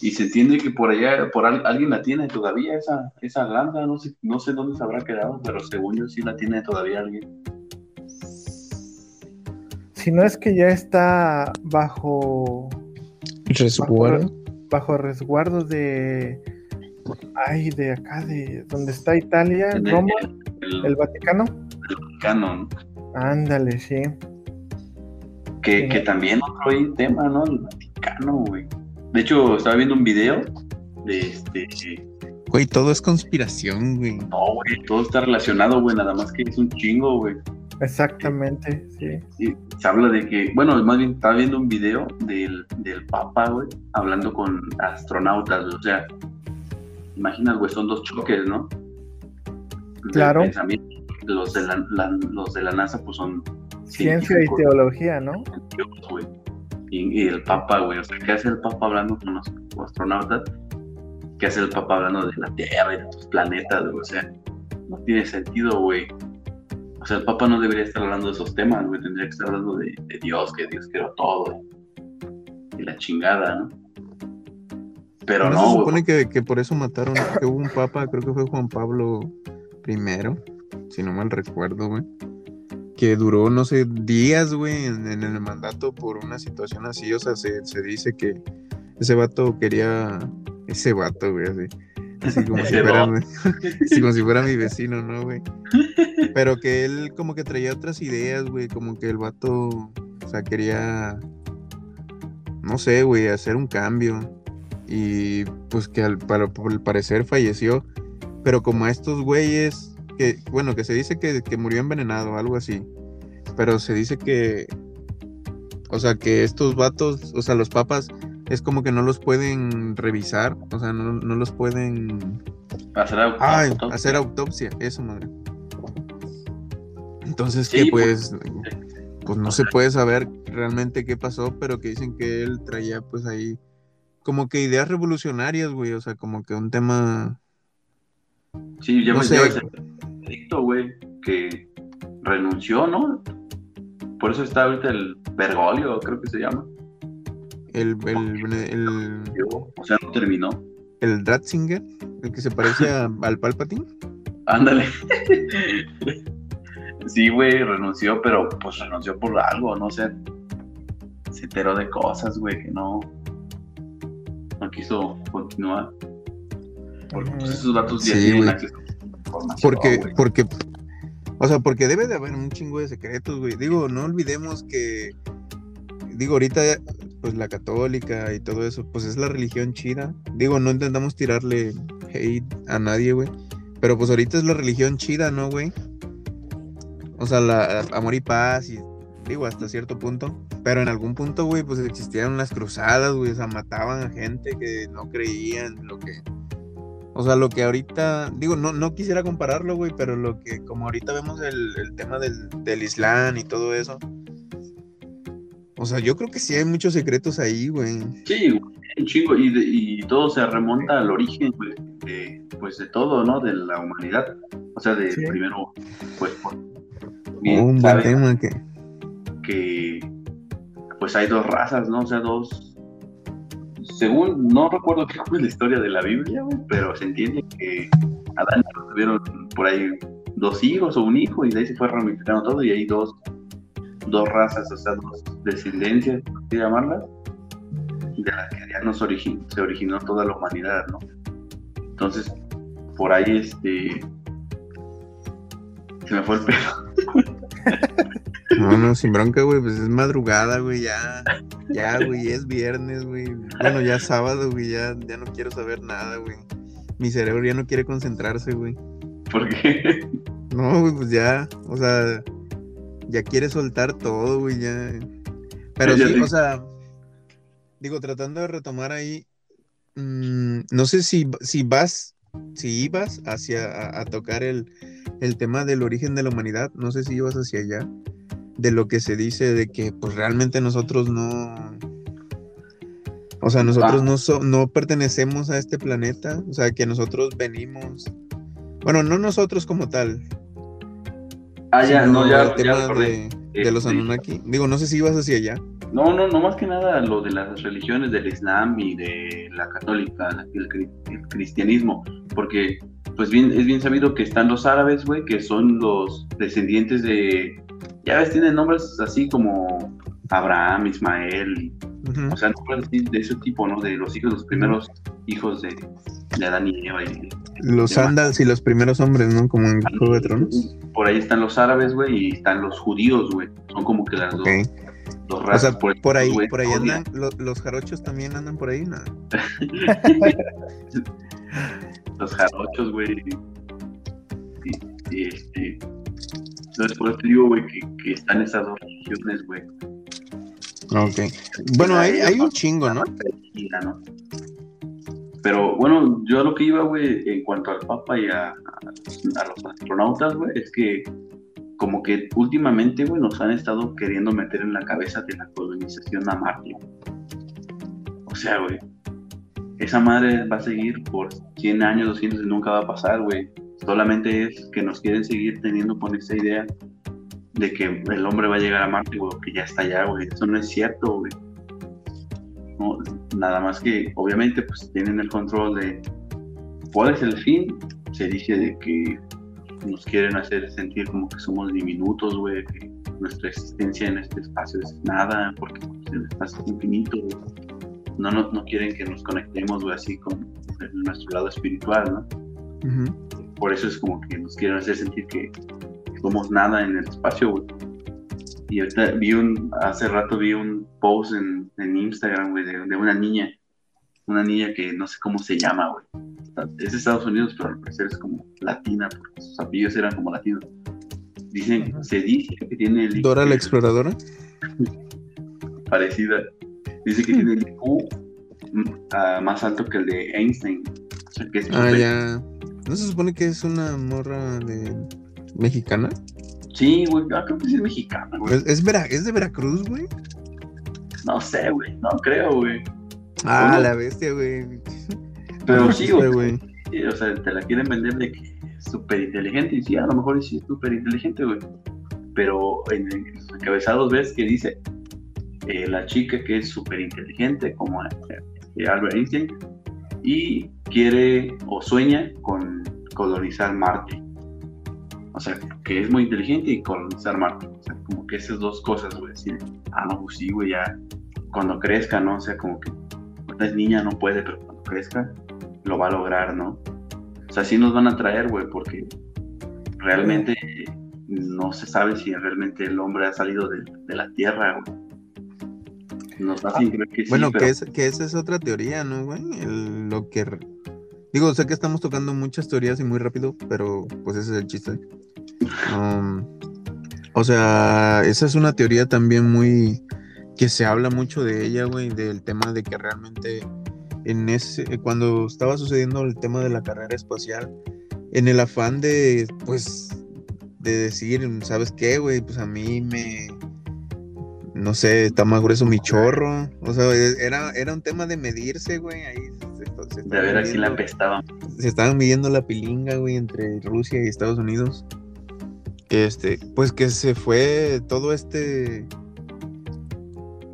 Y se entiende que por allá, por al- alguien la tiene todavía esa, esa lanza, no sé, no sé dónde se habrá quedado, pero según yo sí la tiene todavía alguien. Si no es que ya está bajo Resguardo. bajo resguardo de ay de acá de donde está Italia, el- Roma, el, el Vaticano. Vaticano, ¿no? Ándale, sí. que, Sí. que también otro ahí tema, ¿no? El Vaticano, güey. De hecho, estaba viendo un video de este. Güey, todo es conspiración, güey. No, güey, todo está relacionado, güey, nada más que es un chingo, güey. Exactamente, sí. Y se habla de que, bueno, más bien estaba viendo un video del, del Papa, güey, hablando con astronautas, o sea, imaginas, güey, son dos choques, ¿no? Claro. Los de la, la- los de la NASA, pues son Ciencia y teología, ¿no? güey. Y, y el Papa, güey, o sea, ¿qué hace el Papa hablando con los astronautas? ¿Qué hace el Papa hablando de la Tierra y de otros planetas, güey? O sea, no tiene sentido, güey. O sea, el Papa no debería estar hablando de esos temas, güey. Tendría que estar hablando de, de Dios, que Dios creó todo. Y la chingada, ¿no? Pero ¿No no, se supone que, que por eso mataron, que hubo un papa, creo que fue Juan Pablo I, si no mal recuerdo, güey. Que duró, no sé, días, güey, en, en el mandato por una situación así. O sea, se, se dice que ese vato quería. Ese vato, güey, así. Así como, si Ese fuera, vato. así como si fuera mi vecino, ¿no, güey? Pero que él como que traía otras ideas, güey. Como que el vato, o sea, quería. No sé, güey, hacer un cambio y pues que al, para, por el parecer falleció. Pero como a estos güeyes, que bueno, que se dice que, que murió envenenado, algo así. Pero se dice que, o sea, que estos vatos, o sea, los papas, es como que no los pueden revisar, o sea, no, no los pueden Hacer auto- Ay, auto- hacer autopsia, eso, madre. Entonces Sí, que pues, pues no se puede saber realmente qué pasó, pero que dicen que él traía pues ahí como que ideas revolucionarias, güey, o sea, como que un tema... Sí, ya no me sé. Güey, que renunció, ¿no? Por eso está ahorita el Bergoglio, creo que se llama. El, el, el, O sea, no terminó. el Ratzinger, el que se parece a- al Palpatine. Ándale. sí, güey, renunció, pero pues renunció por algo, no sé. Se enteró de cosas, güey, que no. No quiso continuar. Porque pues, esos datos ya Sí, tienen acceso información. Porque, güey. porque, o sea, porque debe de haber un chingo de secretos, güey. Digo, no olvidemos que, digo, ahorita, pues la católica y todo eso, pues es la religión chida. Digo, no intentamos tirarle hate a nadie, güey. Pero pues ahorita es la religión chida, ¿no, güey? O sea, la amor y paz y, digo, hasta cierto punto. Pero en algún punto, güey, pues existieron las cruzadas, güey. O sea, mataban a gente que no creían lo que... O sea, lo que ahorita, digo, no, no quisiera compararlo, güey, pero lo que, como ahorita vemos el, el tema del, del Islam y todo eso, O sea, yo creo que sí hay muchos secretos ahí, güey. Sí, güey, un chingo. Y, de- y todo se remonta al origen, güey, de, pues de todo, ¿no? De la humanidad. O sea, de Sí. primero, pues, por, Oh, bien un buen tema que. que, pues hay dos razas, ¿no? O sea, dos. Según, no recuerdo qué fue la historia de la Biblia, pero se entiende que Adán tuvieron por ahí dos hijos o un hijo y de ahí se fue ramificando todo y hay dos, dos razas, o sea, dos descendencias, por llamarlas, de las que ya nos se originó toda la humanidad, ¿no? Entonces, por ahí, este... Se me fue el pelo. No, no, sin bronca, güey, pues es madrugada, güey, ya. Ya, güey, es viernes, güey. Bueno, ya es sábado, güey, ya, ya no quiero saber nada, güey. Mi cerebro ya no quiere concentrarse, güey. Porque No, güey, pues ya, o sea, ya quiere soltar todo, güey, ya. Pero sí, o sea, digo, tratando de retomar ahí, mm, no sé si, si vas, si ibas hacia, a, a tocar el, el tema del origen de la humanidad, no sé si ibas hacia allá, de lo que se dice de que, pues realmente nosotros no, o sea, nosotros Ah. no, so- no pertenecemos a este planeta, o sea, que nosotros venimos, bueno, no nosotros como tal, Ah, ya, no, ya, el tema de, de los Este, Anunnaki. Digo, no sé si ibas hacia allá. No, no, no más que nada lo de las religiones del Islam y de la católica, el, el cristianismo, porque pues bien, es bien sabido que están los árabes, güey, que son los descendientes de, ya ves, tienen nombres así como Abraham, Ismael, Ujú. o sea, nombres de ese tipo, ¿no? De los hijos, los primeros hijos de, de Adán y Eva. Y, Los demás. sandals y los primeros hombres, ¿no? Como en Juego de Tronos. Por ahí están los árabes, güey, y están los judíos, güey. Son como que las Ok. dos, dos O sea, por ahí, por ahí andan, lo- los jarochos también andan por ahí, ¿no? los jarochos, güey. Y, y, este. Entonces, por eso te digo, güey, que, que están esas dos religiones, güey. Ok. Bueno, hay, hay un chingo, ¿no? Pero bueno, yo a lo que iba, güey, en cuanto al Papa y a, a- a los astronautas, güey, es que como que últimamente, güey, nos han estado queriendo meter en la cabeza de la colonización a Marte. O sea, güey, esa madre va a seguir por 100 años, 200 y nunca va a pasar, güey. Solamente es que nos quieren seguir teniendo con esa idea de que el hombre va a llegar a Marte, güey, que ya está allá, güey. Eso no es cierto, güey. No, nada más que, obviamente, pues tienen el control de cuál es el fin. Se dice de que nos quieren hacer sentir como que somos diminutos, güey, que nuestra existencia en este espacio es nada, porque pues, el espacio es infinito. No, no, no quieren que nos conectemos, güey, así con nuestro lado espiritual, ¿no? Ujú. Por eso es como que nos quieren hacer sentir que somos nada en el espacio, güey. Y ahorita vi un, hace rato vi un post en, en Instagram, güey, de, de una niña, una niña que no sé cómo se llama, güey. Es de Estados Unidos, pero al parecer es como latina, porque sus apellidos eran como latinos. Dicen, se dice que tiene el Dora la el- exploradora. parecida. Dice que tiene el IQ mm, ah, más alto que el de Einstein. O sea, que es Ah, ya. ¿No se supone que es una morra de mexicana? Sí, güey, ah, creo que sí es mexicana, güey. ¿Es, es, Vera- ¿es de Veracruz, güey? No sé, güey, no creo, güey. Ah, la bestia, güey. Pero sí, güey. O sea, te la quieren vender de que es súper inteligente. Y sí, a lo mejor sí es súper inteligente, güey. Pero en, en los encabezados ves que dice eh, la chica que es súper inteligente, como eh, eh, Albert Einstein, y quiere o sueña con colonizar Marte. O sea, que es muy inteligente y colonizar Marte. O sea, como que esas dos cosas, güey. Ah, no, pues sí, güey, ya cuando crezca, ¿no? O sea, como que ahorita es niña, no puede, pero cuando crezca lo va a lograr, ¿no? O sea, sí nos van a traer, güey, porque realmente no se sabe si realmente el hombre ha salido de la Tierra, güey. Nos hacen creer que sí, Bueno, pero que, es, que esa es otra teoría, ¿no, güey? El- lo que... Digo, sé que estamos tocando muchas teorías y muy rápido, pero pues ese es el chiste. Um, o sea, esa es una teoría también muy... que se habla mucho de ella, güey, del tema de que realmente en ese... cuando estaba sucediendo el tema de la carrera espacial, en el afán de, pues, de decir, ¿sabes qué, güey? Pues a mí me no sé, está más grueso mi chorro. O sea, e, era, era un tema de medirse, güey. Ahí se, se- se De ver así la apestaban. se estaban midiendo la pilinga, güey, entre Rusia y Estados Unidos. Este, pues que se fue todo este.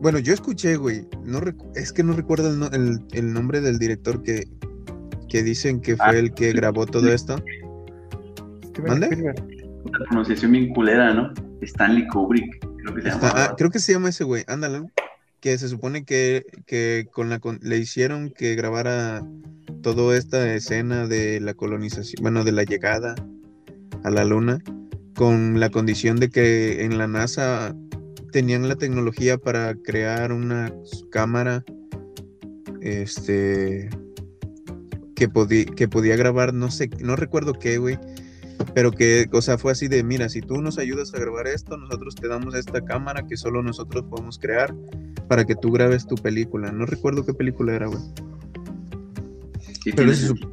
Bueno, yo escuché, güey. No recu- es que no recuerdo el, no- el- el nombre del director que, que dicen que fue Ah, el que grabó todo esto. ¿Mande? Una pronunciación bien culera, ¿no? Stanley Kubrick, creo que se llama. ah, creo que se llama ese güey, ándale. Que se supone que, que con la con- le hicieron que grabara toda esta escena de la colonización, bueno, de la llegada a la luna, con la condición de que en la NASA tenían la tecnología para crear una cámara este que podía que podía grabar no sé no recuerdo qué güey pero que o sea fue así de mira si tú nos ayudas a grabar esto nosotros te damos esta cámara que solo nosotros podemos crear para que tú grabes tu película no recuerdo qué película era güey pero se, sup-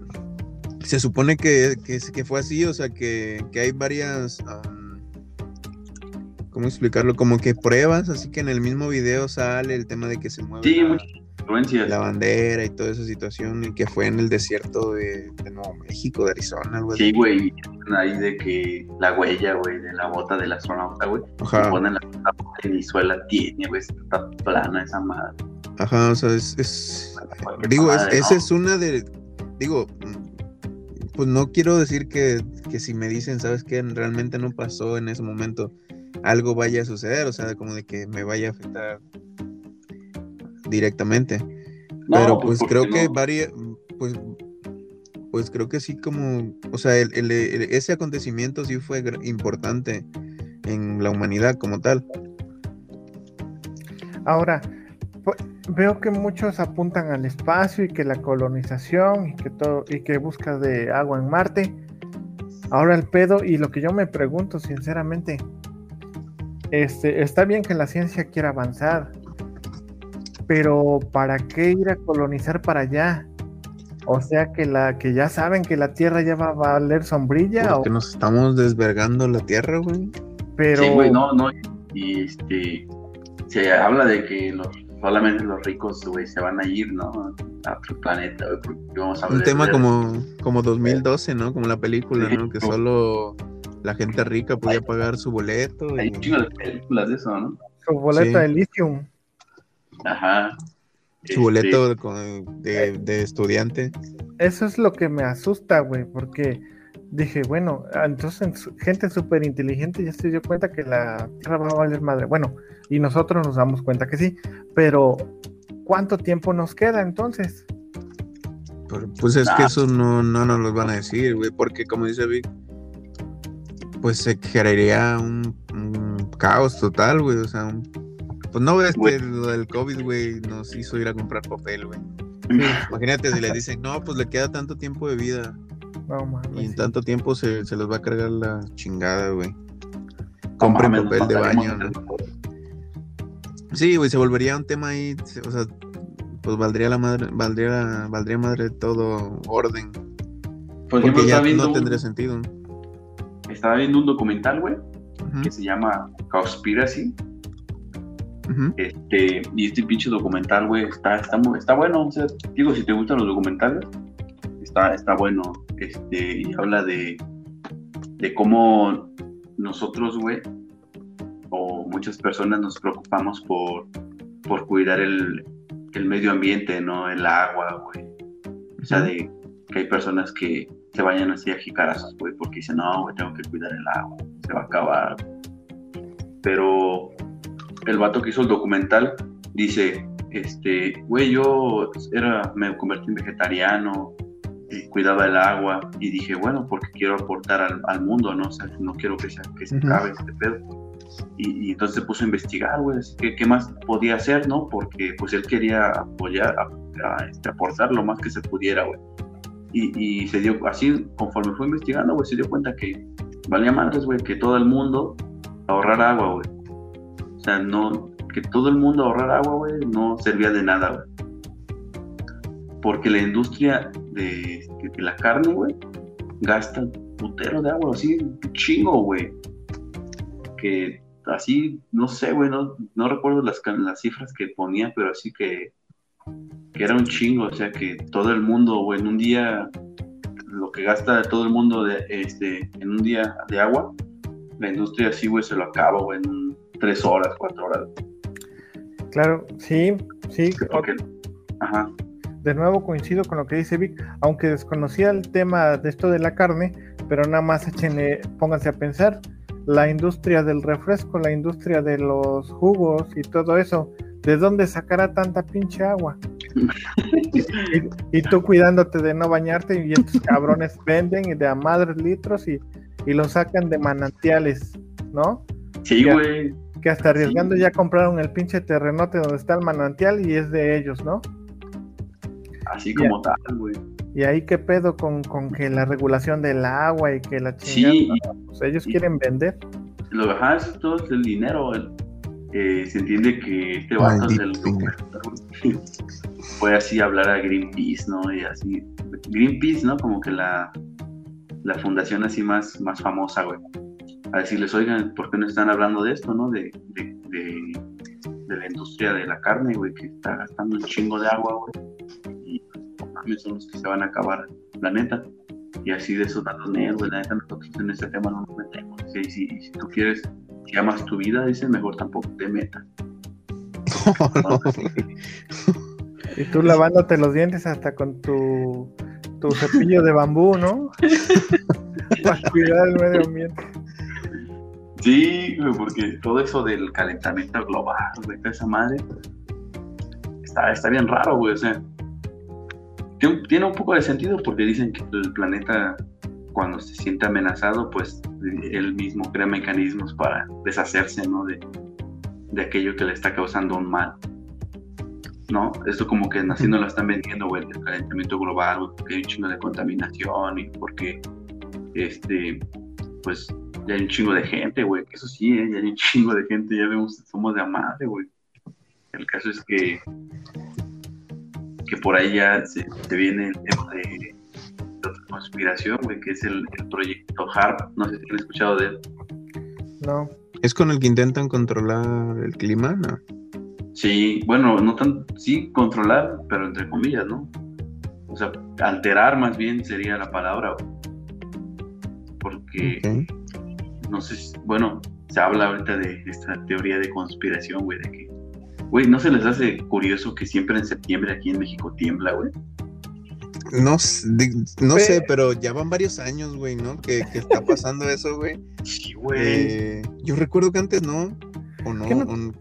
se supone que, que, que fue así, o sea, que, que hay varias, am, ¿cómo explicarlo? Como que pruebas, así que en el mismo video sale el tema de que se mueve Sí, la, muchas influencias. la bandera y toda esa situación, y que fue en el desierto de, de Nuevo México, de Arizona, así. Sí, güey, ahí de que la huella, güey, de la bota del astronauta, güey. Ajá, ponen la, bota y ni suela tiene, güey, está plana esa madre. ajá, o sea, es, es- Esa digo, es- madre, esa ¿no? es una de, digo, pues no quiero decir que, que si me dicen, ¿sabes qué? Realmente no pasó en ese momento, algo vaya a suceder, o sea, como de que me vaya a afectar directamente. No, Pero pues ¿por creo que no? varia, pues, pues creo que sí como, o sea, el- el- el- ese acontecimiento sí fue importante en la humanidad como tal. Ahora, pu- veo que muchos apuntan al espacio y que la colonización y que todo y que busca de agua en Marte. Ahora el pedo y lo que yo me pregunto sinceramente, este, está bien que la ciencia quiera avanzar, pero ¿para qué ir a colonizar para allá? O sea que la que ya saben que la Tierra ya va a valer sombrilla, o- Porque nos estamos desvergando la tierra, güey. pero Sí, güey, no, no. Y este, se habla de que los, solamente los ricos, güey, se van a ir, ¿no? A otro planeta, güey, porque vamos a Un tema de- como, como 2012, ¿no? Como la película, Sí. ¿no? Que solo la gente rica podía pagar su boleto. Hay Y... de películas de eso, ¿no? su boleta Sí. de lithium. Ajá. Su Este, boleto con- de, de estudiante. Eso es lo que me asusta, güey, porque dije, bueno, entonces gente súper inteligente ya se dio cuenta que la Tierra va a valer madre. Bueno, y nosotros nos damos cuenta que sí, pero ¿cuánto tiempo nos queda entonces? Pero, pues es que Ah. eso no, no nos lo van a decir, güey, porque como dice Vic, pues se generaría un, un caos total, güey, o sea, un- pues no ves Güey. que lo del COVID, güey, nos hizo ir a comprar papel, güey. Imagínate si le dicen, no, pues le queda tanto tiempo de vida y en sí. tanto tiempo se, se los va a cargar la chingada, güey. Compren papel de baño. Sí, güey, se volvería un tema ahí, o sea, pues valdría la madre, valdría, valdría madre todo orden, ejemplo, porque ya no un- tendría sentido. estaba viendo un documental, güey, que se llama Conspiracy. Este, y este pinche documental, güey, está, está, está bueno. O sea, digo, si te gustan los documentales, está, está bueno. Este, y habla de, de cómo nosotros, güey, o muchas personas nos preocupamos por, por cuidar el, el medio ambiente, ¿no? El agua, güey. O sea, de que hay personas que se vayan así a jicarazos, güey, porque dicen, no, güey, tengo que cuidar el agua, se va a acabar. Pero el vato que hizo el documental dice, este, güey, yo era, me convertí en vegetariano, y cuidaba el agua, y dije, bueno, porque quiero aportar al, al mundo, ¿no? O sea, no quiero que se, que se acabe este pedo. Y, y entonces se puso a investigar, güey, qué más podía hacer, ¿no? Porque pues él quería apoyar, a- a, este, aportar lo más que se pudiera, güey. Y, y se dio, así, conforme fue investigando, güey, se dio cuenta que valía madres, güey, que todo el mundo ahorrara agua, güey. O sea, no, que todo el mundo ahorrara agua, güey, no servía de nada, güey. Porque la industria de, de la carne, güey, gasta un putero de agua, así, chingo, güey. Que así, no sé, güey, no, no recuerdo las, las cifras que ponía, pero así que, que era un chingo, o sea, que todo el mundo, güey, en un día, lo que gasta todo el mundo de, este, en un día de agua, la industria así, güey, se lo acaba, güey, en un- tres horas, cuatro horas. Claro, sí, sí. Porque, ajá, De nuevo coincido con lo que dice Vic, aunque desconocía el tema de esto de la carne, pero nada más échenle, pónganse a pensar, la industria del refresco, la industria de los jugos y todo eso, ¿de dónde sacará tanta pinche agua? y, y tú cuidándote de no bañarte y estos cabrones venden y de a madres litros y, y lo sacan de manantiales, ¿no? sí, güey, Que hasta arriesgando ya compraron el pinche terrenote donde está el manantial y es de ellos, ¿no? así como tal, güey. Y ahí qué pedo con, con que la regulación del agua y que la Sí, chingada. y- Pues ellos quieren vender. lo eso todo es el dinero, el- eh, se entiende que este vato es el Maldito dinero. fue así hablar a Greenpeace, ¿no? Y así, Greenpeace, ¿no? Como que la, la fundación así más, más famosa, güey. A decirles, oigan, ¿por qué no están hablando de esto, no? De, de, de, de la industria de la carne, güey, que está gastando un chingo de agua, güey. Y pues, son los que se van a acabar, la neta. Y así de esos datos negros, güey, la neta, nosotros en ese tema no nos metemos. Y si, y si tú quieres, si amas tu vida, dices, mejor tampoco te metas. Y tú lavándote los dientes hasta con tu, tu cepillo de bambú, ¿no? Para cuidar el medio ambiente. Sí, porque todo eso del calentamiento global, güey, esa madre, está, está bien raro, güey, o sea, tiene un poco de sentido porque dicen que el planeta, cuando se siente amenazado, pues él mismo crea mecanismos para deshacerse, ¿no? De, de aquello que le está causando un mal. ¿No? Esto como que así no lo están vendiendo, güey, el calentamiento global, güey, porque hay un chingo de contaminación y porque, este, pues ya hay un chingo de gente, güey, que eso sí, ¿eh? ya hay un chingo de gente, ya vemos, somos de a madre, güey. El caso es que, que por ahí ya se, se viene el tema de, de otra conspiración, güey, que es el, el proyecto HARP, no sé si han escuchado de él. No. ¿Es con el que intentan controlar el clima? No. Sí, bueno, no tan, sí, controlar, pero entre comillas, ¿no? O sea, alterar más bien sería la palabra, güey. Porque... Ok. No sé, si- bueno, se habla ahorita de esta teoría de conspiración, güey, de que, güey, ¿no se les hace curioso que siempre en septiembre aquí en México tiembla, güey? No, no sé, pero ya van varios años, güey, ¿no? Que, que está pasando eso, güey. Sí, güey. Eh, yo recuerdo que antes no. O no. ¿Qué no? o no-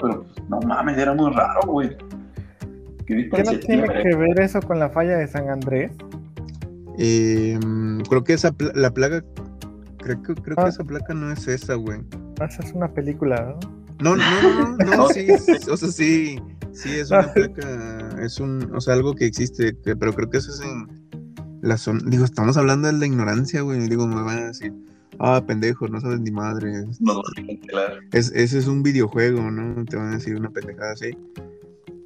pero no mames, era muy raro, güey. ¿Qué no tiene que ver eso con la falla de San Andrés? eh, creo que esa la plaga. Creo que, creo que Ah. esa placa no es esa, güey. Esa es una película, ¿no? No, no, no, no, no, sí, o sea, sí, sí, es una Ah. placa, es un, o sea, algo que existe, que- pero creo que eso es en la zona, digo, estamos hablando de la ignorancia, güey, digo, me van a decir, ah, pendejo, no sabes ni madre, No, no, claro. es, ese es un videojuego, ¿no? Te van a decir una pendejada así,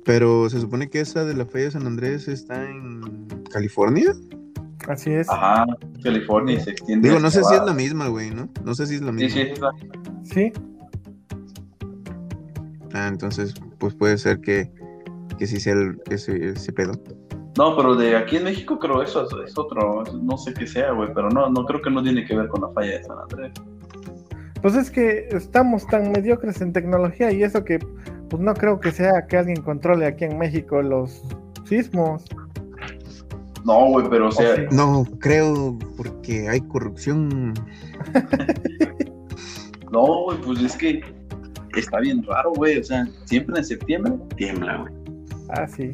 pero se supone que esa de la Feria de San Andrés está en California, Así es. Ajá, California y se extiende. digo, no sé si es la misma, güey, ¿no? No sé si es la Sí, misma. sí, es esa. Sí. Ah, entonces, pues puede ser que, que sí sea el- ese, ese pedo. No, pero de aquí en México creo eso es, es otro, no sé qué sea, güey, pero no, no creo que no tiene que ver con la falla de San Andrés. Pues es que estamos tan mediocres en tecnología y eso que pues no creo que sea que alguien controle aquí en México los sismos. No, güey, pero o sea. No, creo porque hay corrupción. no, güey, pues es que está bien raro, güey, o sea, siempre en septiembre tiembla, güey. Ah, sí.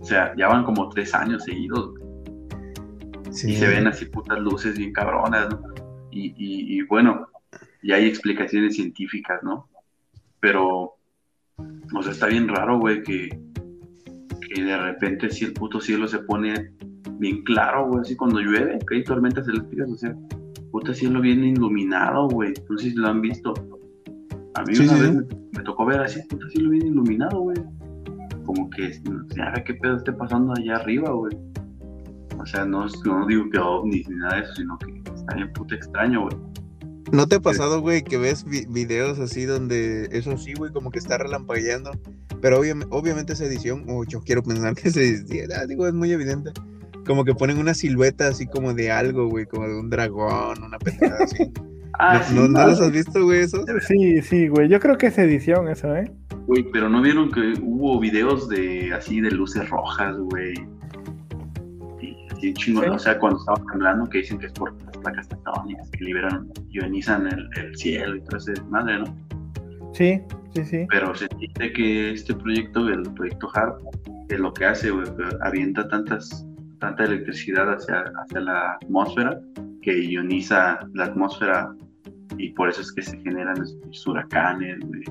O sea, ya van como tres años seguidos, güey. Sí. y se ven así putas luces bien cabronas, ¿no? Y, y, y bueno, ya hay explicaciones científicas, ¿no? Pero, o sea, está bien raro, güey, que, que de repente si el puto cielo se pone bien claro, güey, así cuando llueve, que hay tormentas eléctricas, o sea, puta cielo bien iluminado, güey, no sé si lo han visto. A mí Sí, una sí, vez. Me, me tocó ver así, puta cielo bien iluminado, güey. Como que, no sé, a ver qué pedo esté pasando allá arriba, güey. O sea, no, no digo que ovnis ni nada de eso, sino que está bien puta extraño, güey. ¿No te ha pasado, güey, que ves vi- videos así donde eso sí, güey, como que está relampagueando? Pero obvia- obviamente es edición, o yo quiero pensar que es edición, ah, digo, es muy evidente. Como que ponen una silueta así como de algo, güey, como de un dragón, una pendejada así. Ah, ¿No, sí, no, no no, los has visto, güey, esos? Sí, sí, güey. Yo creo que es edición eso, ¿eh? güey, pero no vieron que hubo videos de así de luces rojas, güey. Y chingo, Sí. o sea, cuando estaba temblando, que dicen que es por las placas tectónicas que liberan, ionizan el, el cielo y todo ese madre, ¿no? Sí, sí, sí. Pero se dice que este proyecto, el proyecto HARP, que lo que hace, güey, avienta tantas, tanta electricidad hacia, hacia la atmósfera que ioniza la atmósfera y por eso es que se generan estos huracanes, güey.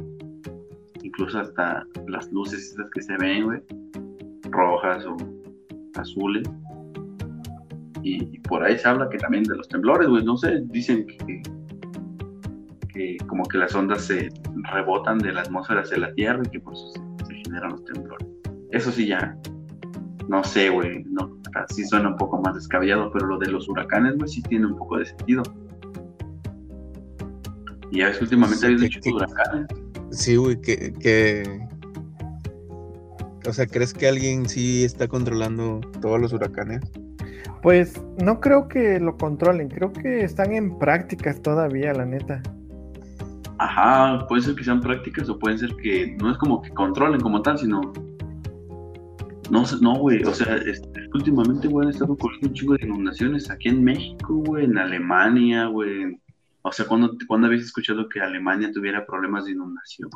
Incluso hasta las luces estas que se ven, güey, rojas o azules. Y, por ahí se habla que también de los temblores, güey, no sé, dicen que como que las ondas se rebotan de la atmósfera hacia la Tierra y que por eso se, se generan los temblores. Eso sí ya, no sé, güey, no, sí suena un poco más descabellado, pero lo de los huracanes, güey, sí tiene un poco de sentido. Y ya ves que últimamente Sí, habéis que- dicho que- huracanes. Sí, güey, que, que... O sea, ¿crees que alguien sí está controlando todos los huracanes? Pues no creo que lo controlen, creo que están en prácticas todavía, la neta. Ajá, puede ser que sean prácticas o pueden ser que no es como que controlen como tal, sino. No, no, güey, o sea, es- últimamente, güey, han estado ocurriendo un chingo de inundaciones aquí en México, güey, en Alemania, güey. O sea, ¿cuándo, ¿cuándo habéis escuchado que Alemania tuviera problemas de inundación?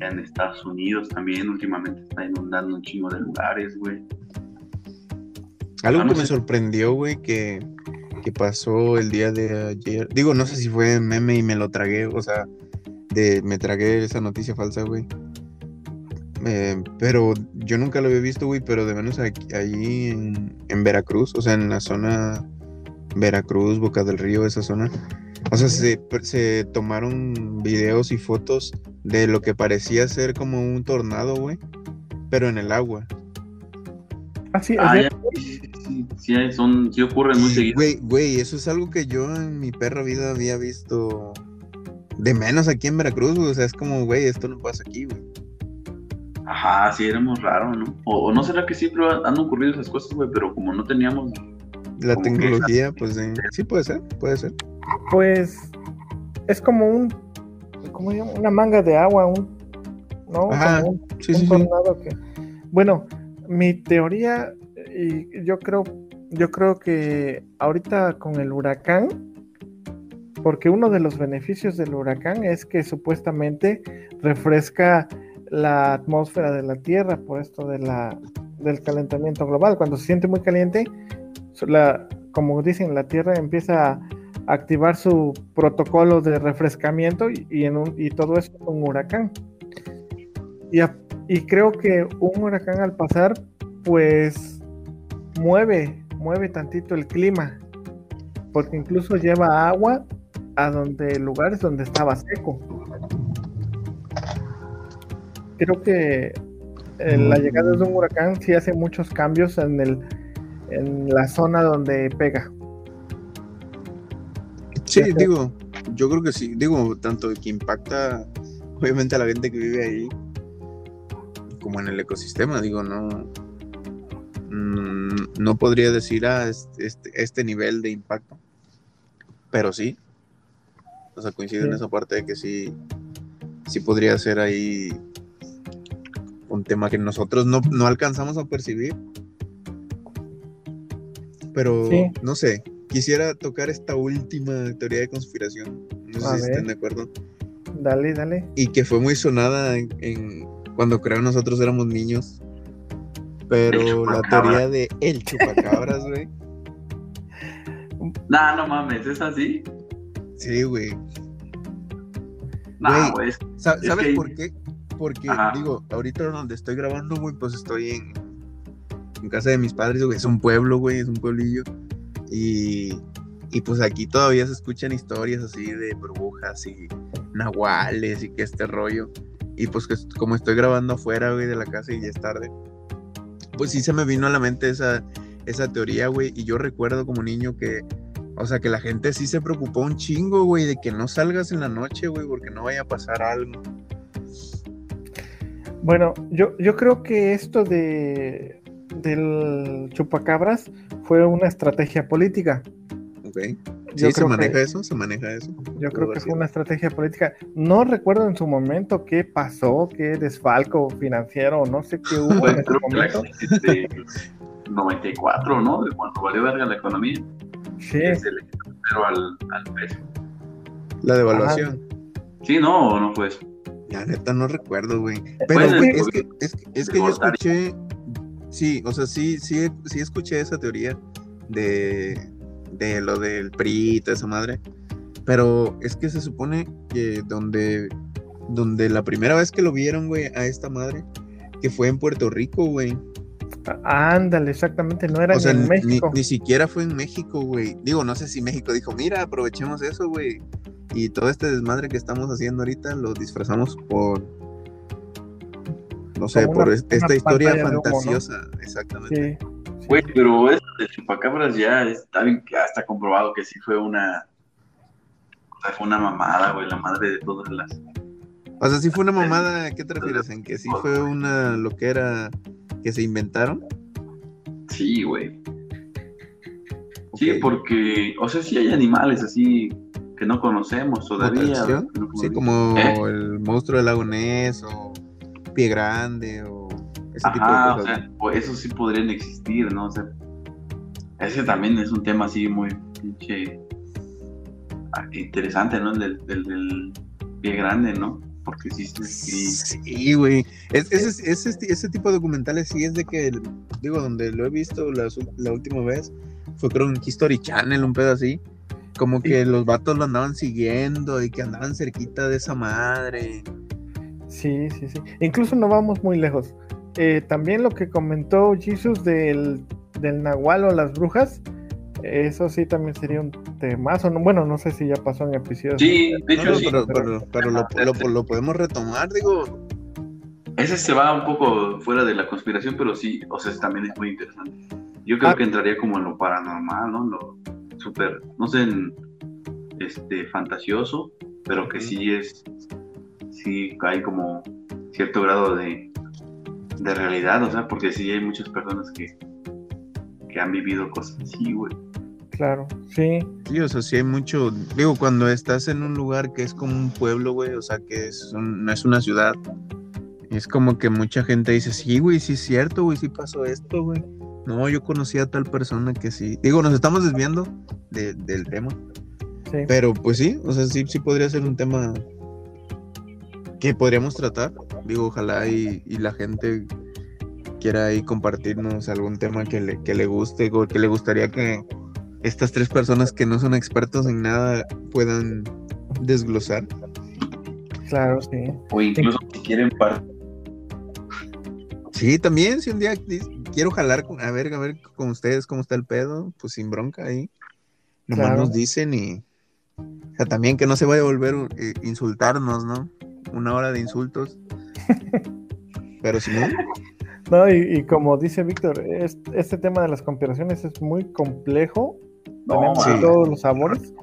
En Estados Unidos también últimamente está inundando un chingo de lugares, güey. Algo Ah, no que me sorprendió, güey, que, que pasó el día de ayer. Digo, no sé si fue meme y me lo tragué, o sea, de, me tragué esa noticia falsa, güey. Eh, pero yo nunca lo había visto, güey, pero de menos aquí, ahí en, en Veracruz, o sea, en la zona Veracruz, Boca del Río, esa zona. O sea, se, se tomaron videos y fotos de lo que parecía ser como un tornado, güey, pero en el agua. Así, Ah, así- ya, sí, sí, son, sí ocurren muy seguido. Güey, güey, eso es algo que yo en mi perra vida había visto de menos aquí en Veracruz, güey. O sea, es como, güey, esto no pasa aquí, güey. Ajá, sí, éramos raros, ¿no? O, o no será que siempre han ocurrido esas cosas, güey, pero como no teníamos. La tecnología, pues sí. Sí puede ser, puede ser. pues es como un, ¿cómo se llama? Una manga de agua, un, ¿no? Ajá, Como un, Sí, un sí, sí. tornado que, bueno, mi teoría y yo creo, yo creo que ahorita con el huracán, porque uno de los beneficios del huracán es que supuestamente refresca la atmósfera de la Tierra por esto de la, del calentamiento global. Cuando se siente muy caliente, la, como dicen, la Tierra empieza a activar su protocolo de refrescamiento y, en un, y todo es un huracán. Y, y creo que un huracán al pasar, pues mueve, mueve tantito el clima, porque incluso lleva agua a donde lugares donde estaba seco. Creo que eh, la llegada de un huracán sí hace muchos cambios en el en la zona donde pega. Sí, digo, yo creo que sí. Digo, tanto que impacta, obviamente, a la gente que vive ahí, como en el ecosistema. Digo, no. Mm, no podría decir, ah, este, este, este nivel de impacto. Pero sí. O sea, coincido en esa parte de que sí. Sí podría ser ahí un tema que nosotros no, no alcanzamos a percibir. Pero Sí. no sé, quisiera tocar esta última teoría de conspiración. No sé A si de acuerdo. Dale, dale. Y que fue muy sonada en, en- cuando creo nosotros éramos niños. Pero la teoría de el chupacabras, güey. Nah, no mames, ¿es así? Sí, güey. Nah, Güey. güey. es- Sa- Es ¿Sabes que- por qué? Porque, Ajá. digo, ahorita donde estoy grabando, güey, pues estoy en, en casa de mis padres, güey. Es un pueblo, güey, es un pueblillo. Y, y pues aquí todavía se escuchan historias así de burbujas y nahuales y que este rollo. Y pues que, como estoy grabando afuera, güey, de la casa y ya es tarde, pues sí se me vino a la mente esa, esa teoría, güey. Y yo recuerdo como niño que, O sea, que la gente sí se preocupó un chingo, güey, de que no salgas en la noche, güey, porque no vaya a pasar algo. Bueno, yo, yo creo que esto de del chupacabras fue una estrategia política. Ok. Yo ¿Sí se maneja que- eso? ¿Se maneja eso? Yo creo que fue una estrategia política. No recuerdo en su momento qué pasó, qué desfalco financiero, no sé qué hubo Fue en ese momento. crisis de 94, ¿no? De cuando valió verga la economía. Sí, Desde el pero al, al peso. La devaluación. Sí, no, o no fue eso. La neta no recuerdo, güey. Pero güey, es es que, es que, es que yo escuché, sí, o sea, sí, sí, sí escuché esa teoría de, de lo del PRI y toda esa madre. Pero es que se supone que donde, donde la primera vez que lo vieron, güey, a esta madre, que fue en Puerto Rico, güey. ándale, exactamente, no era O sea, ni en ni, México. ni siquiera fue en México, güey. Digo, no sé si México dijo, mira, aprovechemos eso, güey. Y todo este desmadre que estamos haciendo ahorita lo disfrazamos por, no sé, por una- es- una esta historia de humo, ¿no? fantasiosa. Exactamente. Sí, sí. Güey, pero eso del chupacabras ya está bien, ya está comprobado que sí fue una. O sea, fue una mamada, güey, la madre de todas las. O sea, sí fue una mamada, ¿a qué te refieres? ¿En que sí fue una lo que era que se inventaron? Sí, güey. Sí, porque, o sea, sí hay animales así que no conocemos todavía. Sí, como ¿Eh? el monstruo del lago Ness o Pie Grande o ese tipo Ajá, de o cosas. sea, pues eso sí podrían existir, ¿no? O sea, ese también es un tema así muy pinche ah, interesante, ¿no? El del, del, del pie grande, ¿no? Porque sí, sí, güey. Es- ese, ese, ese tipo de documentales sí es de que, digo, donde lo he visto la, la última vez, fue creo en History Channel, un pedo así. Como que los vatos lo andaban siguiendo y que andaban cerquita de esa madre. Sí, sí, sí. Incluso no vamos muy lejos. Eh, también lo que comentó Jesus del, del Nahual o las brujas, eso sí también sería un temazo. No- Bueno, no sé si ya pasó en episodios. Sí, de hecho no, sí. pero, pero, pero lo, lo- lo podemos retomar, digo. Ese se va un poco fuera de la conspiración, pero sí, o sea, también es muy interesante. Yo creo Ah. que entraría como en lo paranormal, ¿no? Lo súper, no sé, en, este, fantasioso, pero que sí es, sí hay como cierto grado de, de realidad, o sea, porque sí hay muchas personas que, que han vivido cosas así, güey. Claro, sí. Sí, o sea, sí hay mucho. Digo, cuando estás en un lugar que es como un pueblo, güey, o sea, que es un- no es una ciudad, es como que mucha gente dice, sí, güey, sí es cierto, güey, sí pasó esto, güey. No, yo conocí a tal persona que sí. Digo, nos estamos desviando de- del tema, sí. pero pues sí, o sea, sí, sí podría ser un tema que podríamos tratar. Digo, ojalá y, y la gente quiera ahí compartirnos algún tema que le, que le guste o que le gustaría que estas tres personas que no son expertos en nada puedan desglosar. Claro, sí. O incluso si quieren par- Sí, también, si un día quiero jalar con, a ver, a ver con ustedes cómo está el pedo, pues sin bronca ahí. Nomás Claro. nos dicen y o sea, también que no se vaya a volver eh, insultarnos, ¿no? Una hora de insultos. Pero si no, No, y, y como dice Víctor, es- este tema de las conspiraciones es muy complejo. No, Tenemos sí. todos los sabores.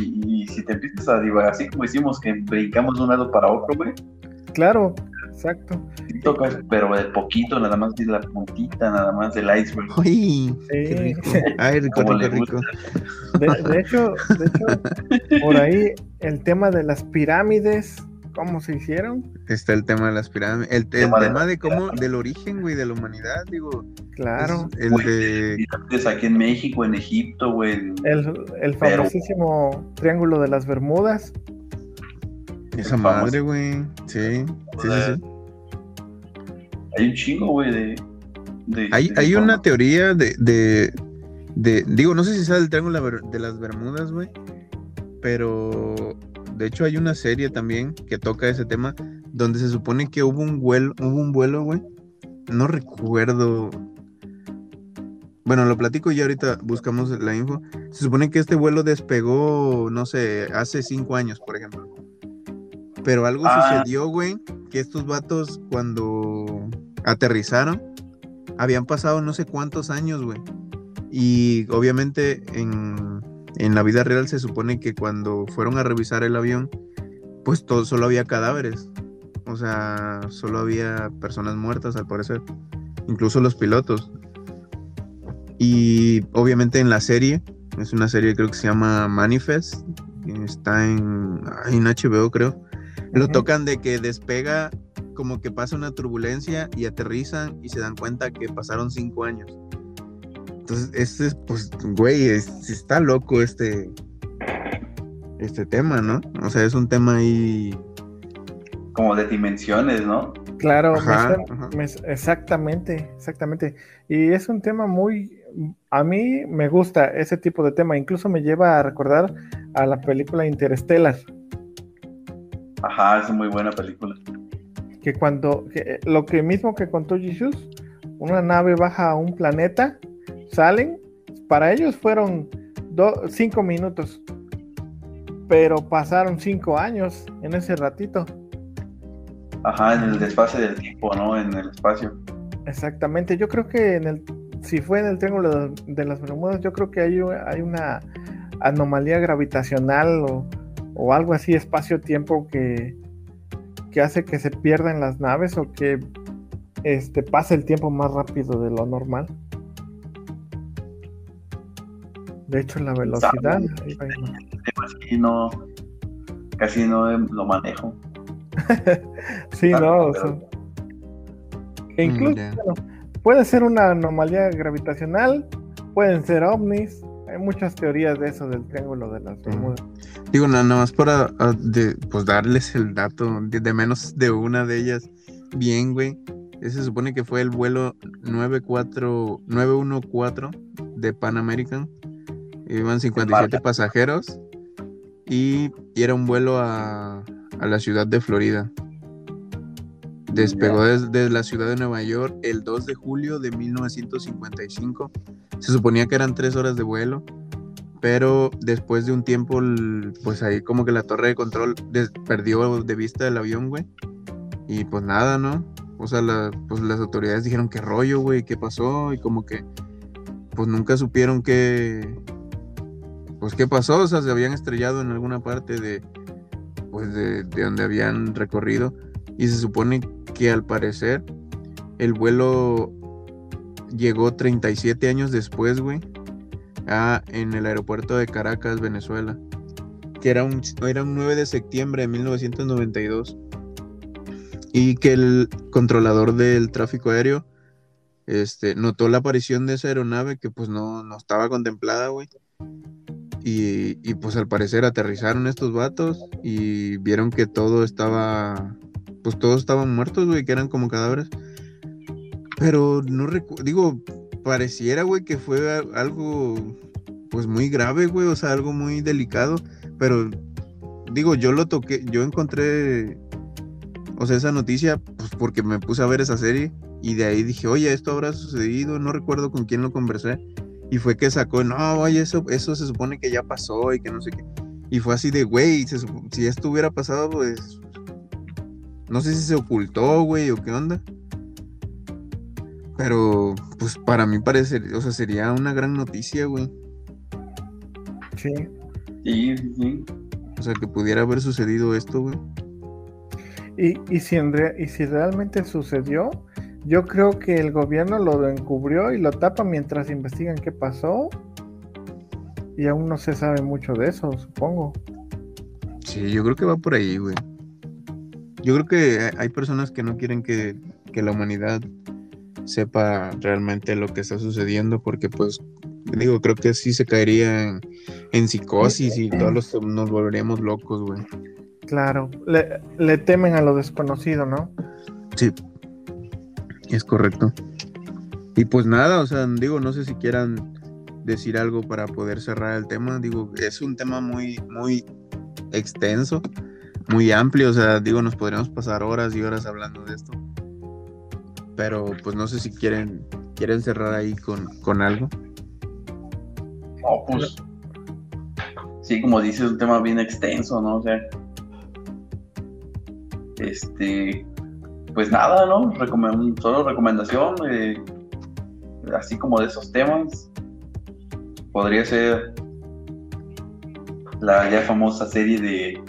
Y, y si te empiezas a divagar, así como decimos que brincamos de un lado para otro, güey, Claro, exacto. sí tocas, pero de poquito, nada más de la puntita, nada más del iceberg. ¡Uy! Sí. ¡Qué rico! Ay, rico, rico, rico. De, de hecho, de hecho, por ahí el tema de las pirámides, ¿cómo se hicieron? Está el tema de las pirámides. El, el Tema tema, de- de cómo, del origen, güey, de la humanidad, digo. Claro. es el Güey, de. Pirámides aquí en México, en Egipto, güey. en- El, el Pero- famosísimo Triángulo de las Bermudas. Esa madre, güey. Sí, sí, sí, sí. Hay un chingo, güey, de, de- Hay, de hay una teoría de, de, de- Digo, no sé si sea del Triángulo de las Bermudas, güey. Pero. De hecho, hay una serie también que toca ese tema. Donde se supone que hubo un vuelo, hubo un vuelo, güey. No recuerdo. Bueno, lo platico y ahorita buscamos la info. Se supone que este vuelo despegó, no sé, hace cinco años, por ejemplo. Pero algo Ah. sucedió, güey, que estos vatos cuando aterrizaron, habían pasado no sé cuántos años, güey. Y obviamente en, en la vida real se supone que cuando fueron a revisar el avión, pues todo, solo había cadáveres. O sea, solo había personas muertas al parecer. Incluso los pilotos. Y obviamente en la serie, es una serie creo que se llama Manifest. Está en, en HBO creo. Lo tocan de que despega como que pasa una turbulencia y aterrizan y se dan cuenta que pasaron cinco años. Entonces, este es, pues, güey, es- está loco este, este tema, ¿no? O sea, es un tema ahí. Como de dimensiones, ¿no? Claro, me Ajá, suena- ajá. me- exactamente, exactamente. Y es un tema muy, a mí me gusta ese tipo de tema, incluso me lleva a recordar a la película Interstellar, Ajá, es muy buena película. que cuando, que, eh, lo que mismo que contó Jesus, una nave baja a un planeta, salen, para ellos fueron do- cinco minutos, pero pasaron cinco años en ese ratito. Ajá, en el desfase del tiempo, ¿no? En el espacio. Exactamente, yo creo que en el, si fue en el Triángulo de, las Bermudas, yo creo que hay, hay una anomalía gravitacional o, o algo así, espacio-tiempo que, que hace que se pierdan las naves o que este, pase el tiempo más rápido de lo normal. De hecho, la velocidad. ahí va. Casi no, casi no lo manejo. Sí, no, o pero- sea, e incluso, bueno, puede ser una anomalía gravitacional, pueden ser ovnis, hay muchas teorías de eso del triángulo de las Bermudas. Digo, nada más para ah, de, pues darles el dato de, de menos de una de ellas. Bien, güey. Ese se supone que fue el vuelo 94, 914 de Pan American. Iban 57 Marca. pasajeros y, y era un vuelo a, a la ciudad de Florida. Despegó desde la ciudad de Nueva York el 2 de julio de 1955. Se suponía que eran tres horas de vuelo, pero después de un tiempo, pues ahí como que la torre de control perdió de vista el avión, güey. Y pues nada, ¿no? O sea, la- pues las autoridades dijeron qué rollo, güey, qué pasó, y como que pues nunca supieron qué, pues qué pasó, o sea, se habían estrellado en alguna parte de, pues de, de donde habían recorrido, y se supone que al parecer el vuelo llegó 37 años después, güey, a- en el aeropuerto de Caracas, Venezuela, que era un, era un 9 de septiembre de 1992, y que el controlador del tráfico aéreo este, notó la aparición de esa aeronave que pues no, no estaba contemplada, güey. Y, pues al parecer aterrizaron estos vatos y vieron que todo estaba, pues todos estaban muertos, güey, que eran como cadáveres. Pero no recuerdo, digo, pareciera, güey, que fue algo, pues muy grave, güey, o sea, algo muy delicado. Pero, digo, yo lo toqué, yo encontré, o sea, esa noticia, pues porque me puse a ver esa serie y de ahí dije, oye, esto habrá sucedido, no recuerdo con quién lo conversé. Y fue que sacó, no, oye, eso, eso se supone que ya pasó y que no sé qué. Y fue así de, güey, si esto hubiera pasado, pues, no sé si se ocultó, güey, o qué onda. Pero, pues para mí parece, o sea, sería una gran noticia, güey. Sí. Sí, sí, sí. O sea, que pudiera haber sucedido esto, güey. Y, y, si en re- y si realmente sucedió, yo creo que el gobierno lo encubrió y lo tapa mientras investigan qué pasó. Y aún no se sabe mucho de eso, supongo. Sí, yo creo que va por ahí, güey. Yo creo que hay- personas que no quieren que, que la humanidad sepa realmente lo que está sucediendo porque pues digo, creo que sí se caería en, en psicosis y todos los- nos volveríamos locos, güey. Claro, le, le temen a lo desconocido, ¿no? Sí, es correcto. Y pues nada, o sea, digo, no sé si quieran decir algo para poder cerrar el tema. Digo, es un tema muy, muy extenso, muy amplio. O sea, digo, nos podríamos pasar horas y horas hablando de esto. Pero pues no sé si quieren, quieren cerrar ahí con, con algo. No, pues. Sí, como dices, es un tema bien extenso, ¿no? O sea. Este. Pues nada, ¿no? Solo recomendación. eh, así como de esos temas. Podría ser la ya famosa serie de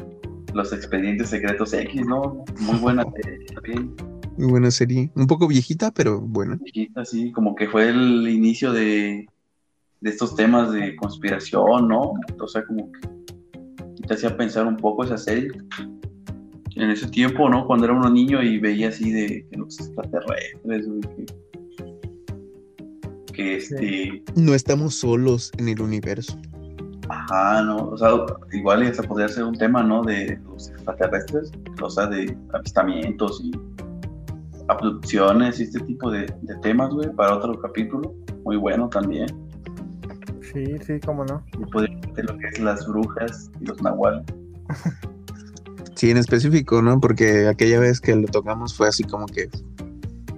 Los Expedientes Secretos X, ¿no? Muy buena serie también. Muy buena serie. Un poco viejita, pero buena. Viejita, sí, como que fue el inicio de, de estos temas de conspiración, ¿no? O sea, como que te hacía pensar un poco esa serie. En ese tiempo, ¿no? Cuando era uno niño y veía así de que los extraterrestres, güey, que, que este, No estamos solos en el universo. ajá, ¿no? O sea, igual ese podría ser un tema, ¿no? De los extraterrestres, o sea, de avistamientos y abducciones y este tipo de, de temas, güey, para otro capítulo. Muy bueno también. Sí, sí, cómo no. Y podría ser lo que es las brujas y los nahuales. Sí, en específico, ¿no? Porque aquella vez que lo tocamos fue así como que.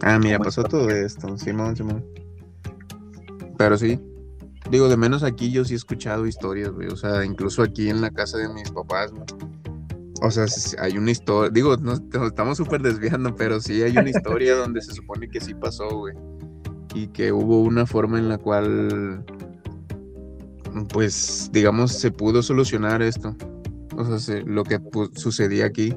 Ah, mira, pasó todo esto. Simón, Simón. Pero sí. Digo, de menos aquí yo sí he escuchado historias, güey. O sea, incluso aquí en la casa de mis papás, güey. O sea, hay una historia. Digo, nos, nos estamos súper desviando, pero sí hay una historia donde se supone que sí pasó, güey. Y que hubo una forma en la cual. Pues, digamos, se pudo solucionar esto. O sea, se- lo que pu- sucedía aquí.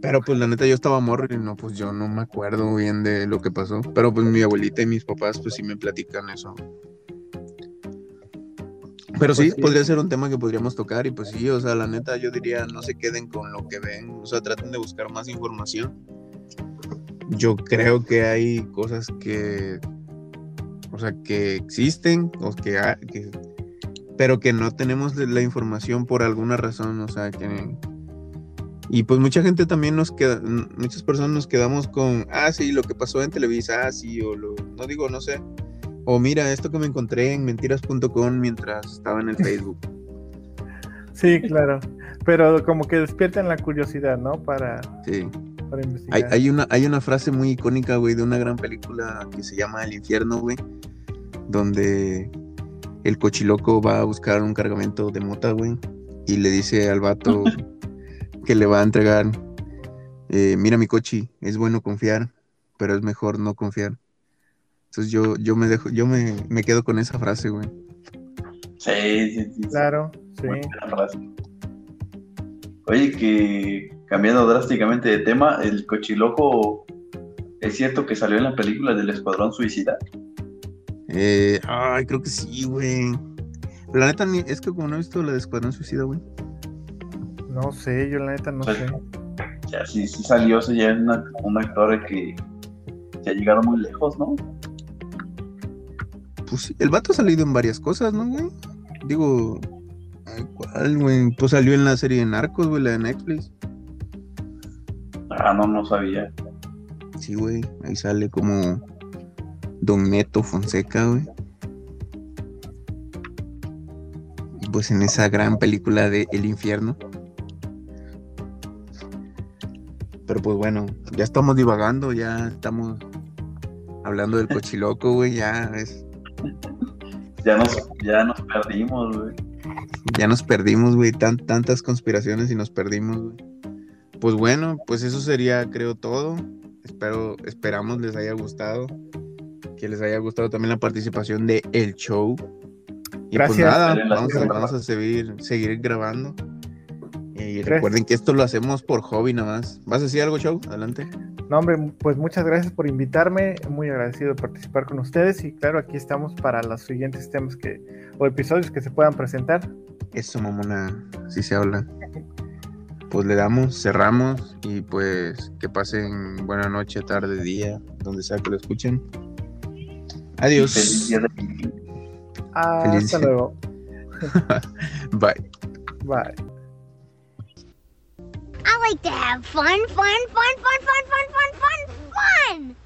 Pero pues la neta yo estaba morro y no, pues yo no me acuerdo bien de lo que pasó. Pero pues mi abuelita y mis papás pues sí me platican eso. Pero sí, Pues sí. podría ser un tema que podríamos tocar y pues sí, o sea, la neta yo diría no se queden con lo que ven, o sea, traten de buscar más información. Yo creo que hay cosas que, o sea, que existen, o que pero que no tenemos la información por alguna razón, o sea, que... Y pues mucha gente también nos queda, muchas personas nos quedamos con, ah, sí, lo que pasó en Televisa, ah, sí, o lo, no digo, no sé. O mira, esto que me encontré en mentiras.com mientras estaba en el Facebook. Sí, claro. Pero como que despiertan la curiosidad, ¿no? Para, Sí. para Hay, investigar. hay una, hay una frase muy icónica, güey, de una gran película que se llama El infierno, güey, donde el cochiloco va a buscar un cargamento de mota, güey, y le dice al vato que le va a entregar, eh, mira mi cochi, es bueno confiar, pero es mejor no confiar. Entonces yo, yo me dejo, yo me, me quedo con esa frase, güey. Sí, sí, sí. sí. Claro, sí. Frase. Oye, que cambiando drásticamente de tema, el cochiloco, ¿es cierto que salió en la película del Escuadrón Suicida? Eh, ay, creo que sí, güey. Pero La neta, es que como no he visto la de Escuadrón Suicida, güey. No sé, yo la neta no Pues, sé. Ya, sí, sí salió, ese ya es una- un actor que se ha llegado muy lejos, ¿no? Pues sí, el vato ha salido en varias cosas, ¿no, güey? Digo, ¿cuál, güey? Pues salió en la serie de Narcos, güey, la de Netflix. Ah, no, no sabía. Sí, güey, ahí sale como Don Neto Fonseca, güey. Y pues en esa gran película de El Infierno. Pero pues bueno, ya estamos divagando, ya estamos hablando del cochiloco, güey, ya es, Ya nos, ya nos perdimos, güey. ya nos perdimos, güey, tan, tantas conspiraciones y nos perdimos, güey. Pues bueno, pues eso sería, creo, todo. Espero, esperamos les haya gustado. Que les haya gustado también la participación de El Show. Y Gracias. pues nada, vamos, a- próximas. vamos a seguir, seguir grabando. Y Gracias. recuerden que esto lo hacemos por hobby nada más. ¿Vas a decir algo, Show? Adelante. No, hombre, pues muchas gracias por invitarme. Muy agradecido de participar con ustedes. Y claro, aquí estamos para los siguientes temas que o episodios que se puedan presentar. Eso, mamona, si se habla. Pues le damos, cerramos y pues que pasen buena noche, tarde, día, donde sea que lo escuchen. Adiós. Feliz día de Hasta Feliz- luego. Bye. Bye. I like to have fun, fun, fun, fun, fun, fun, fun, fun, fun,